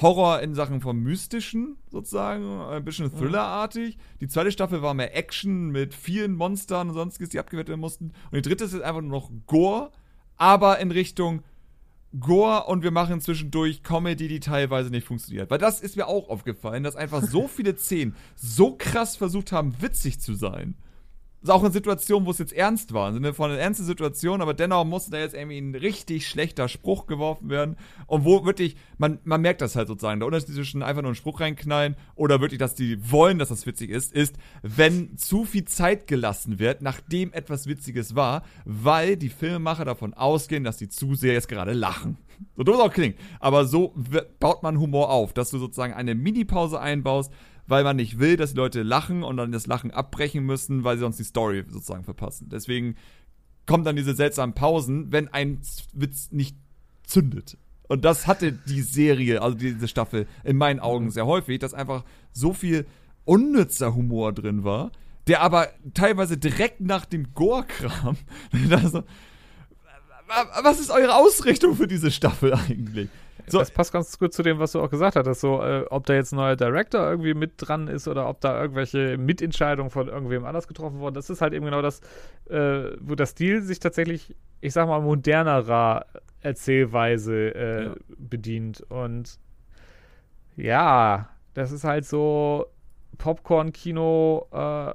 Horror in Sachen vom Mystischen, sozusagen, ein bisschen Thriller-artig. Die zweite Staffel war mehr Action mit vielen Monstern und sonstiges, die abgewehrt werden mussten. Und die dritte ist jetzt einfach nur noch Gore, aber in Richtung Gore und wir machen zwischendurch Comedy, die teilweise nicht funktioniert. Weil das ist mir auch aufgefallen, dass einfach so [LAUGHS] viele Szenen so krass versucht haben, witzig zu sein. Auch in Situationen, wo es jetzt ernst war, im Sinne von einer ernsten Situation, aber dennoch musste da jetzt irgendwie ein richtig schlechter Spruch geworfen werden. Und wo wirklich, man, man merkt das halt sozusagen. Der Unterschied zwischen einfach nur einen Spruch reinknallen oder wirklich, dass die wollen, dass das witzig ist, ist, wenn zu viel Zeit gelassen wird, nachdem etwas Witziges war, weil die Filmemacher davon ausgehen, dass die Zuseher jetzt gerade lachen. So dumm es auch klingt. Aber so baut man Humor auf, dass du sozusagen eine Mini-Pause einbaust, weil man nicht will, dass die Leute lachen und dann das Lachen abbrechen müssen, weil sie sonst die Story sozusagen verpassen. Deswegen kommen dann diese seltsamen Pausen, wenn ein Witz nicht zündet. Und das hatte die Serie, also diese Staffel, in meinen Augen sehr häufig, dass einfach so viel unnützer Humor drin war, der aber teilweise direkt nach dem Gore-Kram, [LAUGHS] was ist eure Ausrichtung für diese Staffel eigentlich? So. Das passt ganz gut zu dem, was du auch gesagt hattest. So, äh, ob da jetzt ein neuer Director irgendwie mit dran ist oder ob da irgendwelche Mitentscheidungen von irgendwem anders getroffen wurden. Das ist halt eben genau das, äh, wo der Stil sich tatsächlich, ich sag mal, modernerer Erzählweise äh, ja. bedient. Und ja, das ist halt so Popcorn-Kino äh,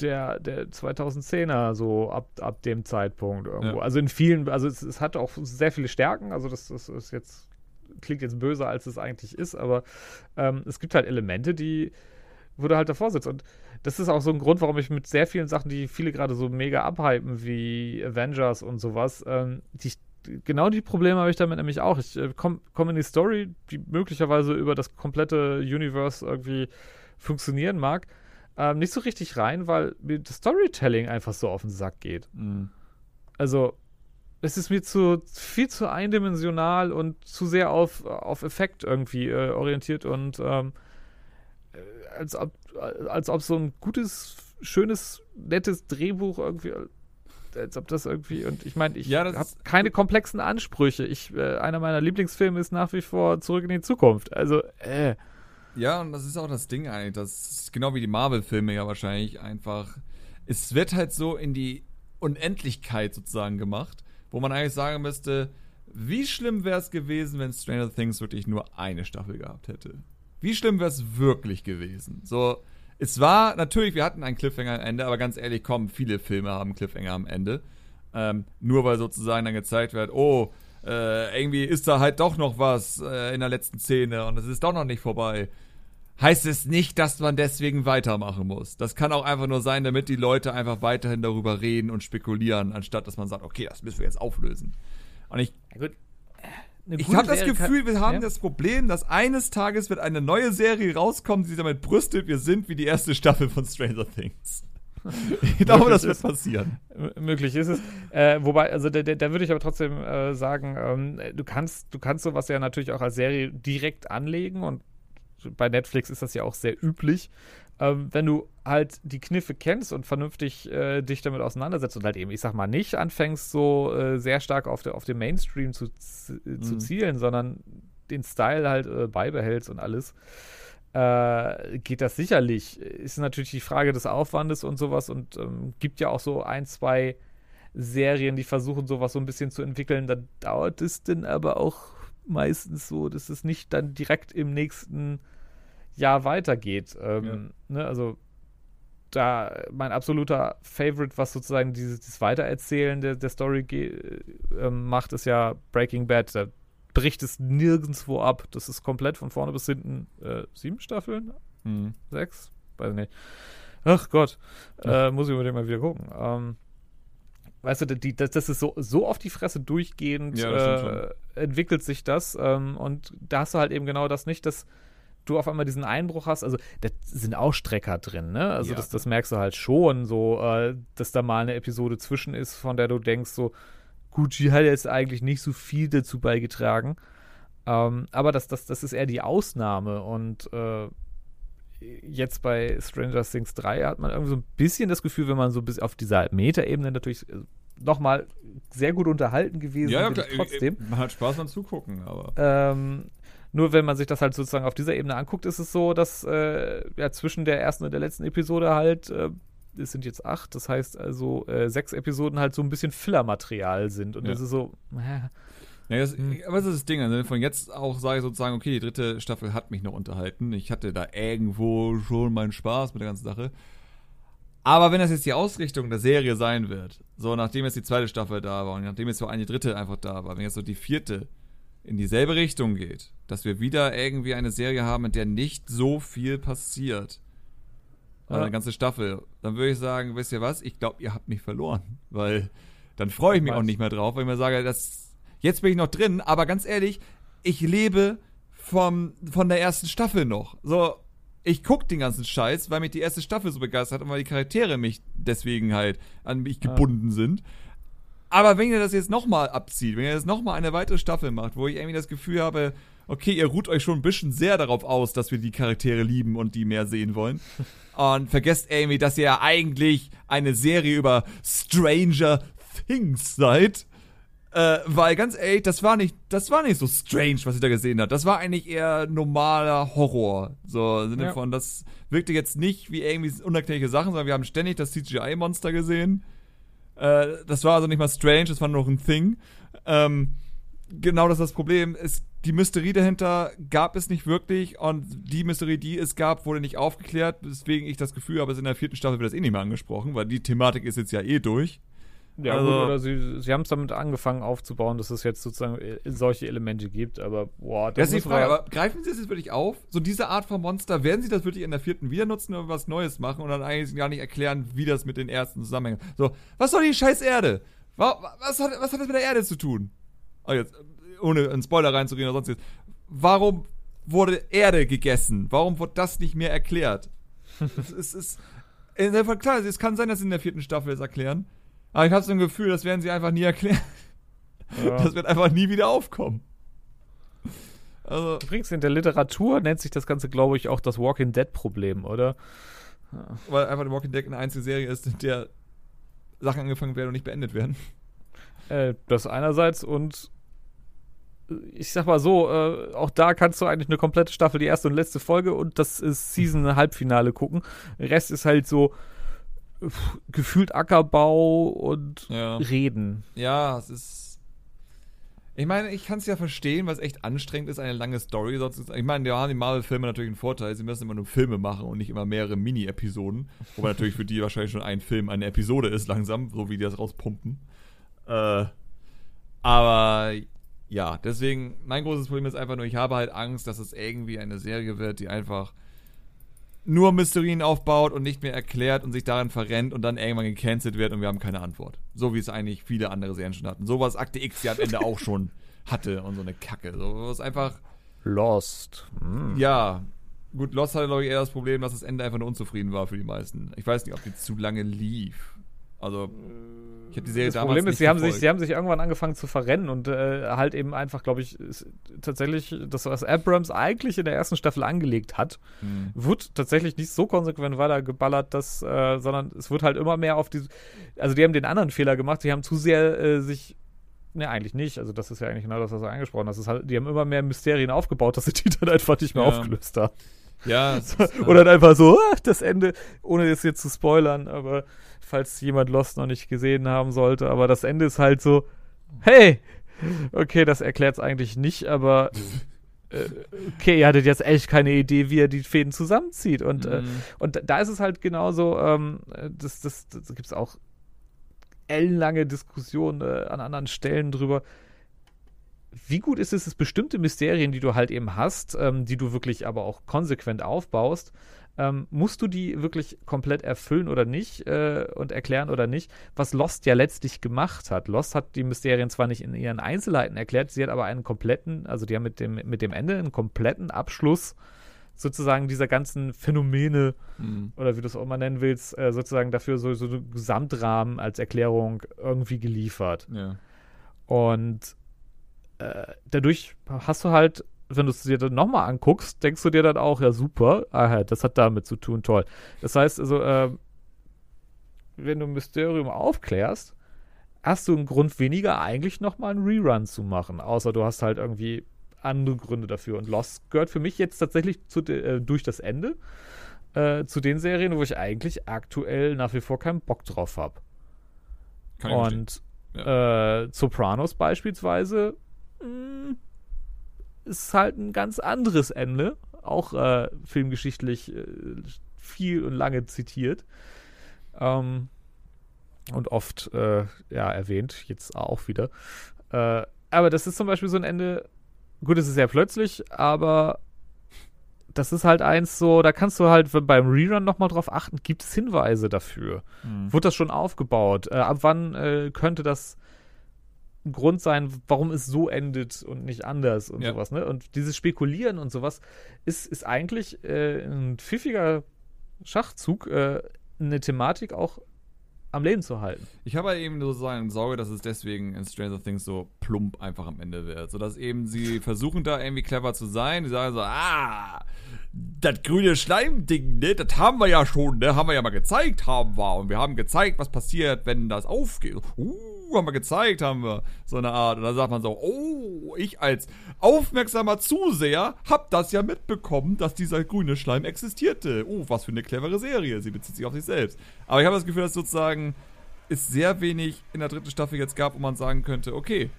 der, der 2010er, so ab, ab dem Zeitpunkt irgendwo. Ja. Also in vielen, also es, es, hat auch sehr viele Stärken, also das, das ist jetzt klingt jetzt böser, als es eigentlich ist, aber ähm, es gibt halt Elemente, die, wo du halt davor sitzt. Und das ist auch so ein Grund, warum ich mit sehr vielen Sachen, die viele gerade so mega abhypen, wie Avengers und sowas, ähm, die, genau die Probleme habe ich damit nämlich auch. Ich äh, komme komm in die Story, die möglicherweise über das komplette Universe irgendwie funktionieren mag, ähm, nicht so richtig rein, weil mir das Storytelling einfach so auf den Sack geht. Mhm. Also, es ist mir zu viel zu eindimensional und zu sehr auf, auf Effekt irgendwie äh, orientiert und ähm, äh, als, ob, als ob so ein gutes, schönes, nettes Drehbuch irgendwie als ob das irgendwie und ich meine, ich ja, habe keine komplexen Ansprüche. Ich äh, einer meiner Lieblingsfilme ist nach wie vor Zurück in die Zukunft. Also äh. Ja, und das ist auch das Ding eigentlich, das ist genau wie die Marvel-Filme ja wahrscheinlich einfach. Es wird halt so in die Unendlichkeit sozusagen gemacht wo man eigentlich sagen müsste, wie schlimm wäre es gewesen, wenn Stranger Things wirklich nur eine Staffel gehabt hätte? Wie schlimm wäre es wirklich gewesen? So, es war natürlich, wir hatten einen Cliffhanger am Ende, aber ganz ehrlich, kommen viele Filme haben Cliffhanger am Ende. Ähm, nur weil sozusagen dann gezeigt wird, oh, äh, irgendwie ist da halt doch noch was äh, in der letzten Szene und es ist doch noch nicht vorbei heißt es nicht, dass man deswegen weitermachen muss. Das kann auch einfach nur sein, damit die Leute einfach weiterhin darüber reden und spekulieren, anstatt dass man sagt, okay, das müssen wir jetzt auflösen. Und ich, ich habe das Gefühl, wir haben ja? das Problem, dass eines Tages wird eine neue Serie rauskommen, die damit brüstet, wir sind wie die erste Staffel von Stranger Things. [LAUGHS] Ich glaube, das wird passieren. Möglich ist es. Äh, wobei, also da, da würde ich aber trotzdem äh, sagen, ähm, du kannst, du kannst sowas ja natürlich auch als Serie direkt anlegen und bei Netflix ist das ja auch sehr üblich. Ähm, wenn du halt die Kniffe kennst und vernünftig äh, dich damit auseinandersetzt und halt eben, ich sag mal, nicht anfängst, so äh, sehr stark auf, der, auf den Mainstream zu, zu mhm. zielen, sondern den Style halt äh, beibehältst und alles, äh, geht das sicherlich. Ist natürlich die Frage des Aufwandes und sowas und ähm, gibt ja auch so ein, zwei Serien, die versuchen, sowas so ein bisschen zu entwickeln. Da dauert es dann aber auch meistens so, dass es nicht dann direkt im nächsten Jahr weitergeht. Ähm, ja. ne, also da mein absoluter Favorite, was sozusagen dieses, dieses Weitererzählen der, der Story äh, macht, ist ja Breaking Bad. Da bricht es nirgendwo ab. Das ist komplett von vorne bis hinten äh, sieben Staffeln? Mhm. Sechs? Weiß nicht. Ach Gott. Äh, muss ich unbedingt mal wieder gucken. Ähm, weißt du, die, das, das ist so, so auf die Fresse durchgehend ja, äh, entwickelt sich das. Ähm, und da hast du halt eben genau das nicht, dass du auf einmal diesen Einbruch hast. Also, da sind auch Strecker drin, ne? Also, ja. das, das merkst du halt schon, so, äh, dass da mal eine Episode zwischen ist, von der du denkst, so, Gucci hat jetzt eigentlich nicht so viel dazu beigetragen. Ähm, aber das, das, das ist eher die Ausnahme und äh, jetzt bei Stranger Things 3 hat man irgendwie so ein bisschen das Gefühl, wenn man so bis auf dieser Metaebene natürlich äh, nochmal sehr gut unterhalten gewesen ja, ja klar, trotzdem. Man hat Spaß beim Zugucken, aber. Ähm, nur wenn man sich das halt sozusagen auf dieser Ebene anguckt, ist es so, dass äh, ja zwischen der ersten und der letzten Episode halt, äh, es sind jetzt acht, das heißt also äh, sechs Episoden halt so ein bisschen Fillermaterial sind. Und ja. das ist so, äh, ja, das, hm. aber das ist das Ding. Also von jetzt auch sage ich sozusagen, okay, die dritte Staffel hat mich noch unterhalten. Ich hatte da irgendwo schon meinen Spaß mit der ganzen Sache. Aber wenn das jetzt die Ausrichtung der Serie sein wird, so nachdem jetzt die zweite Staffel da war und nachdem jetzt so eine dritte einfach da war, wenn jetzt so die vierte in dieselbe Richtung geht, dass wir wieder irgendwie eine Serie haben, in der nicht so viel passiert, ja. eine ganze Staffel, dann würde ich sagen, wisst ihr was, ich glaube, ihr habt mich verloren, weil dann freue ich mich auch nicht mehr drauf, weil ich mir sage, das, jetzt bin ich noch drin, aber ganz ehrlich, ich lebe vom, von der ersten Staffel noch. So, ich guck den ganzen Scheiß, weil mich die erste Staffel so begeistert hat und weil die Charaktere mich deswegen halt an mich gebunden sind. Aber wenn ihr das jetzt nochmal abzieht, wenn ihr das nochmal eine weitere Staffel macht, wo ich irgendwie das Gefühl habe, okay, ihr ruht euch schon ein bisschen sehr darauf aus, dass wir die Charaktere lieben und die mehr sehen wollen. [LAUGHS] Und vergesst irgendwie, dass ihr ja eigentlich eine Serie über Stranger Things seid. Äh, weil ganz ehrlich, das war nicht, das war nicht so strange, was ich da gesehen habe. Das war eigentlich eher normaler Horror. So, im Sinne ja. von, das wirkte jetzt nicht wie irgendwie unerklärliche Sachen, sondern wir haben ständig das CGI-Monster gesehen. Äh, das war also nicht mal strange, das war nur noch ein Thing. Ähm, genau das ist das Problem. Es, die Mysterie dahinter gab es nicht wirklich und die Mysterie, die es gab, wurde nicht aufgeklärt, weswegen ich das Gefühl habe, in der vierten Staffel wird das eh nicht mehr angesprochen, weil die Thematik ist jetzt ja eh durch. Ja, also, gut, oder sie, sie haben es damit angefangen aufzubauen, dass es jetzt sozusagen äh, solche Elemente gibt, aber boah, das ist die Frage, aber greifen sie es jetzt wirklich auf? So diese Art von Monster, werden sie das wirklich in der vierten wieder nutzen oder was Neues machen und dann eigentlich gar nicht erklären, wie das mit den ersten zusammenhängt? So, was soll die scheiß Erde? Was, hat, was hat das mit der Erde zu tun? Oh, jetzt, ohne einen Spoiler reinzureden oder sonst jetzt. Warum wurde Erde gegessen? Warum wird das nicht mehr erklärt? [LAUGHS] es ist, klar, es kann sein, dass sie in der vierten Staffel es erklären. Aber ich habe so ein Gefühl, das werden sie einfach nie erklären. Ja. Das wird einfach nie wieder aufkommen. Also. Übrigens, in der Literatur nennt sich das Ganze, glaube ich, auch das Walking Dead-Problem, oder? Ja. Weil einfach Walking Dead eine einzige Serie ist, in der Sachen angefangen werden und nicht beendet werden. Äh, das einerseits und ich sag mal so, äh, auch da kannst du eigentlich eine komplette Staffel, die erste und letzte Folge und das ist Season-Halbfinale gucken. Der Rest ist halt so, gefühlt Ackerbau und ja. Reden. Ja, es ist. Ich meine, ich kann es ja verstehen, es echt anstrengend ist, eine lange Story. Ich meine, ja, die Marvel-Filme natürlich einen Vorteil. Sie müssen immer nur Filme machen und nicht immer mehrere Mini-Episoden. Wobei natürlich für die wahrscheinlich schon ein Film eine Episode ist, langsam, so wie die das rauspumpen. Äh, aber ja, deswegen, mein großes Problem ist einfach nur, ich habe halt Angst, dass es irgendwie eine Serie wird, die einfach nur Mysterien aufbaut und nicht mehr erklärt und sich daran verrennt und dann irgendwann gecancelt wird und wir haben keine Antwort. So wie es eigentlich viele andere Serien schon hatten. So was Akte X ja am Ende auch schon [LAUGHS] hatte und so eine Kacke. So was einfach. Lost. Mm. Ja. Gut, Lost hatte, glaube ich, eher das Problem, dass das Ende einfach nur unzufrieden war für die meisten. Ich weiß nicht, ob die zu lange lief. Also. Ich habe die Serie das damals Problem ist, sie haben, sich, sie haben sich irgendwann angefangen zu verrennen und äh, halt eben einfach, glaube ich, tatsächlich das, was Abrams eigentlich in der ersten Staffel angelegt hat, mhm. wird tatsächlich nicht so konsequent weitergeballert, dass, äh, sondern es wird halt immer mehr auf die. Also, die haben den anderen Fehler gemacht, die haben zu sehr äh, sich Ne, eigentlich nicht. Also, das ist ja eigentlich genau das, was du angesprochen hast. Halt, die haben immer mehr Mysterien aufgebaut, dass sie die dann einfach nicht mehr ja. aufgelöst haben. Ja. [LAUGHS] So, oder dann einfach so, ach, das Ende, ohne das jetzt zu spoilern, aber falls jemand Lost noch nicht gesehen haben sollte, aber das Ende ist halt so, hey, okay, das erklärt es eigentlich nicht, aber äh, okay, ihr hattet jetzt echt keine Idee, wie er die Fäden zusammenzieht. Und, äh, mhm. äh, und da ist es halt genauso, ähm, das, das, das gibt es auch ellenlange Diskussionen äh, an anderen Stellen drüber wie gut ist es, dass bestimmte Mysterien, die du halt eben hast, ähm, die du wirklich aber auch konsequent aufbaust, ähm, musst du die wirklich komplett erfüllen oder nicht äh, und erklären oder nicht, was Lost ja letztlich gemacht hat. Lost hat die Mysterien zwar nicht in ihren Einzelheiten erklärt, sie hat aber einen kompletten, also die haben mit dem, mit dem Ende einen kompletten Abschluss sozusagen dieser ganzen Phänomene mhm. oder wie du es auch mal nennen willst, äh, sozusagen dafür so, so einen Gesamtrahmen als Erklärung irgendwie geliefert. Ja. Und äh, dadurch hast du halt, wenn du es dir dann nochmal anguckst, denkst du dir dann auch, ja super, aha, das hat damit zu tun, toll. Das heißt also, äh, wenn du Mysterium aufklärst, hast du einen Grund weniger, eigentlich nochmal einen Rerun zu machen. Außer du hast halt irgendwie andere Gründe dafür. Und Lost gehört für mich jetzt tatsächlich zu, äh, durch das Ende äh, zu den Serien, wo ich eigentlich aktuell nach wie vor keinen Bock drauf habe. Und ja. äh, Sopranos beispielsweise mh, ist halt ein ganz anderes Ende. Auch äh, filmgeschichtlich äh, viel und lange zitiert. Ähm, und oft äh, ja, erwähnt, jetzt auch wieder. Äh, aber das ist zum Beispiel so ein Ende, gut, es ist sehr plötzlich, aber das ist halt eins so, da kannst du halt beim Rerun nochmal drauf achten, gibt es Hinweise dafür? Mhm. Wurde das schon aufgebaut? Äh, ab wann äh, könnte das ein Grund sein, warum es so endet und nicht anders und ja. sowas, ne? Und dieses Spekulieren und sowas ist, ist eigentlich äh, ein pfiffiger Schachzug, äh, eine Thematik auch am Leben zu halten. Ich habe halt eben sozusagen Sorge, dass es deswegen in Stranger Things so plump einfach am Ende wird. Sodass eben sie [LAUGHS] versuchen da irgendwie clever zu sein. Die sagen so, ah, das grüne Schleimding, ne, das haben wir ja schon, ne, haben wir ja mal gezeigt, haben wir. Und wir haben gezeigt, was passiert, wenn das aufgeht. Uh, haben wir gezeigt, haben wir so eine Art. Und dann sagt man so, oh, ich als aufmerksamer Zuseher hab das ja mitbekommen, dass dieser grüne Schleim existierte. Oh, was für eine clevere Serie. Sie bezieht sich auf sich selbst. Aber ich habe das Gefühl, dass sozusagen es sehr wenig in der dritten Staffel jetzt gab, wo man sagen könnte, okay,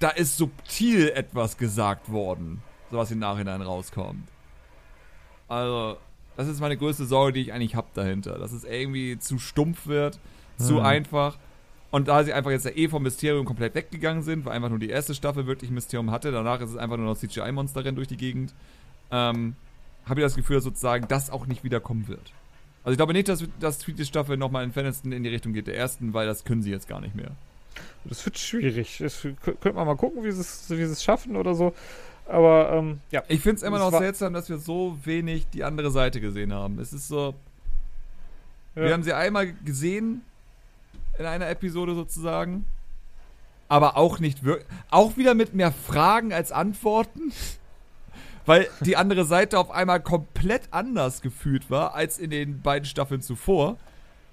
da ist subtil etwas gesagt worden, so was im Nachhinein rauskommt. Also, das ist meine größte Sorge, die ich eigentlich habe dahinter. Dass es irgendwie zu stumpf wird, zu hm. einfach. Und da sie einfach jetzt ja eh vom Mysterium komplett weggegangen sind, weil einfach nur die erste Staffel wirklich Mysterium hatte, danach ist es einfach nur noch CGI-Monster rennen durch die Gegend, ähm, habe ich das Gefühl, dass sozusagen das auch nicht wiederkommen wird. Also ich glaube nicht, dass, dass die Staffel nochmal in Faniston in die Richtung geht der ersten, weil das können sie jetzt gar nicht mehr. Das wird schwierig. Das könnte man mal gucken, wie sie es, wie sie es schaffen oder so. Aber ähm, ja. Ich finde es immer noch seltsam, dass wir so wenig die andere Seite gesehen haben. Es ist so. Ja. Wir haben sie einmal gesehen in einer Episode sozusagen. Aber auch nicht wirklich. Auch wieder mit mehr Fragen als Antworten. [LAUGHS] Weil die andere Seite auf einmal komplett anders gefühlt war als in den beiden Staffeln zuvor.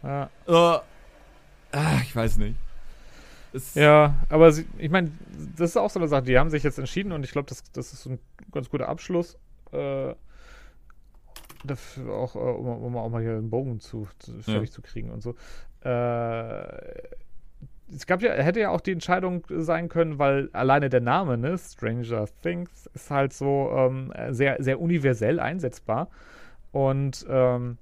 Ja. Äh, ach, ich weiß nicht. Es ja, aber sie, ich meine, das ist auch so eine Sache. Die haben sich jetzt entschieden und ich glaube, das, das ist ein ganz guter Abschluss. Äh, dafür auch, äh, um, um, auch mal hier einen Bogen zu, zu fertig ja. zu kriegen und so. Äh, es gab ja, hätte ja auch die Entscheidung sein können, weil alleine der Name, ne, Stranger Things, ist halt so ähm, sehr, sehr universell einsetzbar. Und ähm,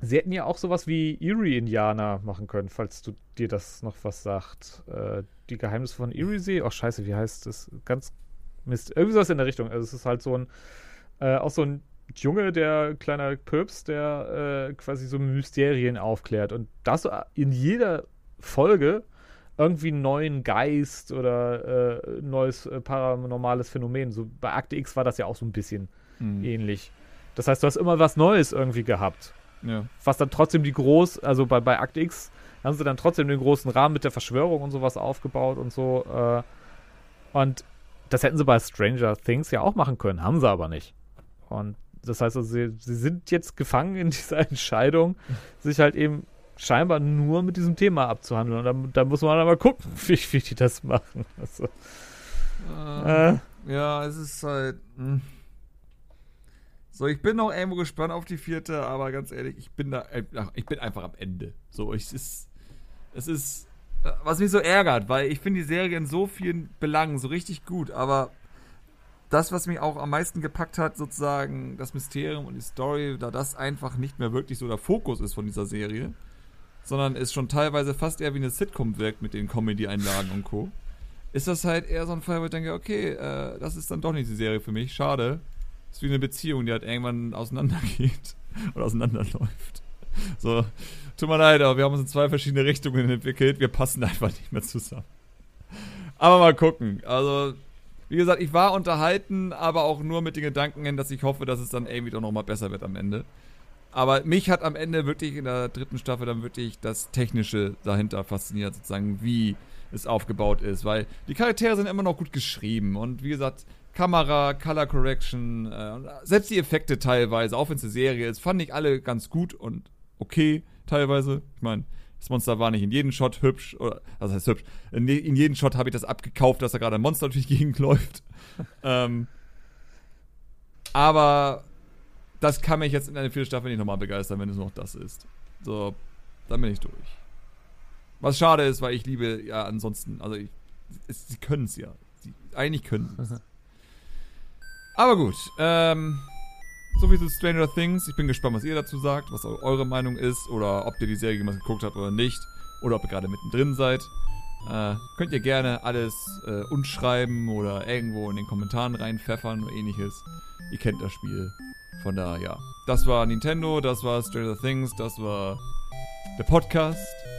sie hätten ja auch sowas wie Erie-Indianer machen können, falls du dir das noch was sagt. Äh, die Geheimnisse von Erie-See. Oh, scheiße, wie heißt das? Ganz Mist. Irgendwie sowas in der Richtung. Also, es ist halt so ein, äh, auch so ein Junge, der kleiner Pöps, der äh, quasi so Mysterien aufklärt. Und das in jeder Folge irgendwie einen neuen Geist oder äh, neues äh, paranormales Phänomen. So bei Akte X war das ja auch so ein bisschen mhm. ähnlich. Das heißt, du hast immer was Neues irgendwie gehabt. Ja. Was dann trotzdem die groß, also bei, bei Akte X haben sie dann trotzdem den großen Rahmen mit der Verschwörung und sowas aufgebaut und so. Äh, und das hätten sie bei Stranger Things ja auch machen können, haben sie aber nicht. Und das heißt also, sie, sie sind jetzt gefangen in [LAUGHS] dieser Entscheidung, sich halt eben scheinbar nur mit diesem Thema abzuhandeln. Und da, da muss man mal gucken, [LAUGHS] wie, wie die das machen. Also, äh, äh. Ja, es ist halt. Mh. Hm. So, ich bin noch irgendwo gespannt auf die vierte, aber ganz ehrlich, ich bin da, äh, ich bin einfach am Ende. So, ich, es ist, es ist, äh, was mich so ärgert, weil ich finde die Serie in so vielen Belangen so richtig gut, aber das, was mich auch am meisten gepackt hat, sozusagen das Mysterium und die Story, da das einfach nicht mehr wirklich so der Fokus ist von dieser Serie, sondern es schon teilweise fast eher wie eine Sitcom wirkt mit den Comedy-Einlagen und Co., ist das halt eher so ein Fall, wo ich denke, okay, äh, das ist dann doch nicht die Serie für mich, schade. Ist wie eine Beziehung, die halt irgendwann auseinandergeht [LAUGHS] oder auseinanderläuft. So, tut mir leid, aber wir haben uns in zwei verschiedene Richtungen entwickelt. Wir passen einfach nicht mehr zusammen. Aber mal gucken. Also, wie gesagt, ich war unterhalten, aber auch nur mit den Gedanken dass ich hoffe, dass es dann irgendwie doch nochmal besser wird am Ende. Aber mich hat am Ende wirklich in der dritten Staffel dann wirklich das Technische dahinter fasziniert, sozusagen, wie es aufgebaut ist, weil die Charaktere sind immer noch gut geschrieben und wie gesagt, Kamera, Color Correction, äh, selbst die Effekte teilweise, auch wenn es eine Serie ist, fand ich alle ganz gut und okay teilweise. Ich meine, das Monster war nicht in jedem Shot hübsch, oder, was heißt hübsch? In, in jedem Shot habe ich das abgekauft, dass da gerade ein Monster [LAUGHS] durch die Gegend läuft. ähm, aber das kann mich jetzt in einer vierten Staffel nicht nochmal begeistern, wenn es noch das ist. So, dann bin ich durch. Was schade ist, weil ich liebe ja ansonsten, also ich, es, sie können es ja. Sie, eigentlich können es. [LAUGHS] Aber gut, ähm, so viel zu Stranger Things. Ich bin gespannt, was ihr dazu sagt, was eure Meinung ist oder ob ihr die Serie jemals geguckt habt oder nicht. Oder ob ihr gerade mittendrin seid. Äh, könnt ihr gerne alles äh, uns schreiben oder irgendwo in den Kommentaren reinpfeffern oder ähnliches. Ihr kennt das Spiel. Von daher, ja. Das war Nintendo, das war Stranger Things, das war der Podcast.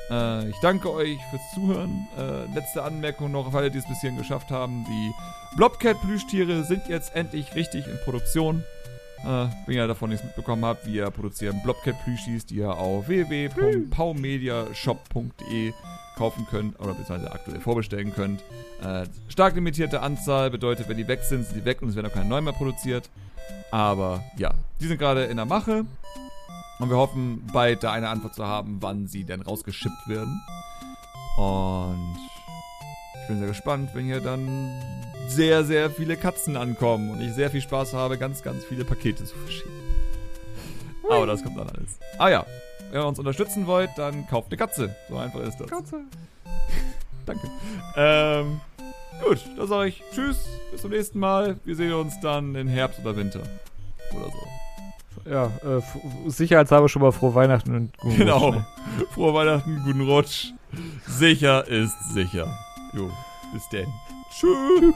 Äh, ich danke euch fürs Zuhören. Äh, letzte Anmerkung noch, auf alle, die es bis hierhin geschafft haben. Die Blobcat-Plüschtiere sind jetzt endlich richtig in Produktion. Äh, wenn ihr davon nichts mitbekommen habt, wir produzieren Blobcat-Plüschis, die ihr auf www.paumediashop.de kaufen könnt oder beziehungsweise aktuell vorbestellen könnt. Äh, stark limitierte Anzahl bedeutet, wenn die weg sind, sind die weg und es werden auch keine neuen mehr produziert. Aber ja, die sind gerade in der Mache. Und wir hoffen, bald da eine Antwort zu haben, wann sie denn rausgeschippt werden. Und ich bin sehr gespannt, wenn hier dann sehr, sehr viele Katzen ankommen und ich sehr viel Spaß habe, ganz, ganz viele Pakete zu verschicken. Aber das kommt dann alles. Ah ja, wenn ihr uns unterstützen wollt, dann kauft eine Katze. So einfach ist das. Katze. [LAUGHS] Danke. Ähm, gut, dann sage ich Tschüss, bis zum nächsten Mal. Wir sehen uns dann in Herbst oder Winter. Oder so. Ja, äh, sicherheitshalber schon mal frohe Weihnachten und guten Genau. Rutsch, ne? Frohe Weihnachten, guten Rutsch. Sicher ist sicher. Jo, bis denn. Tschüss.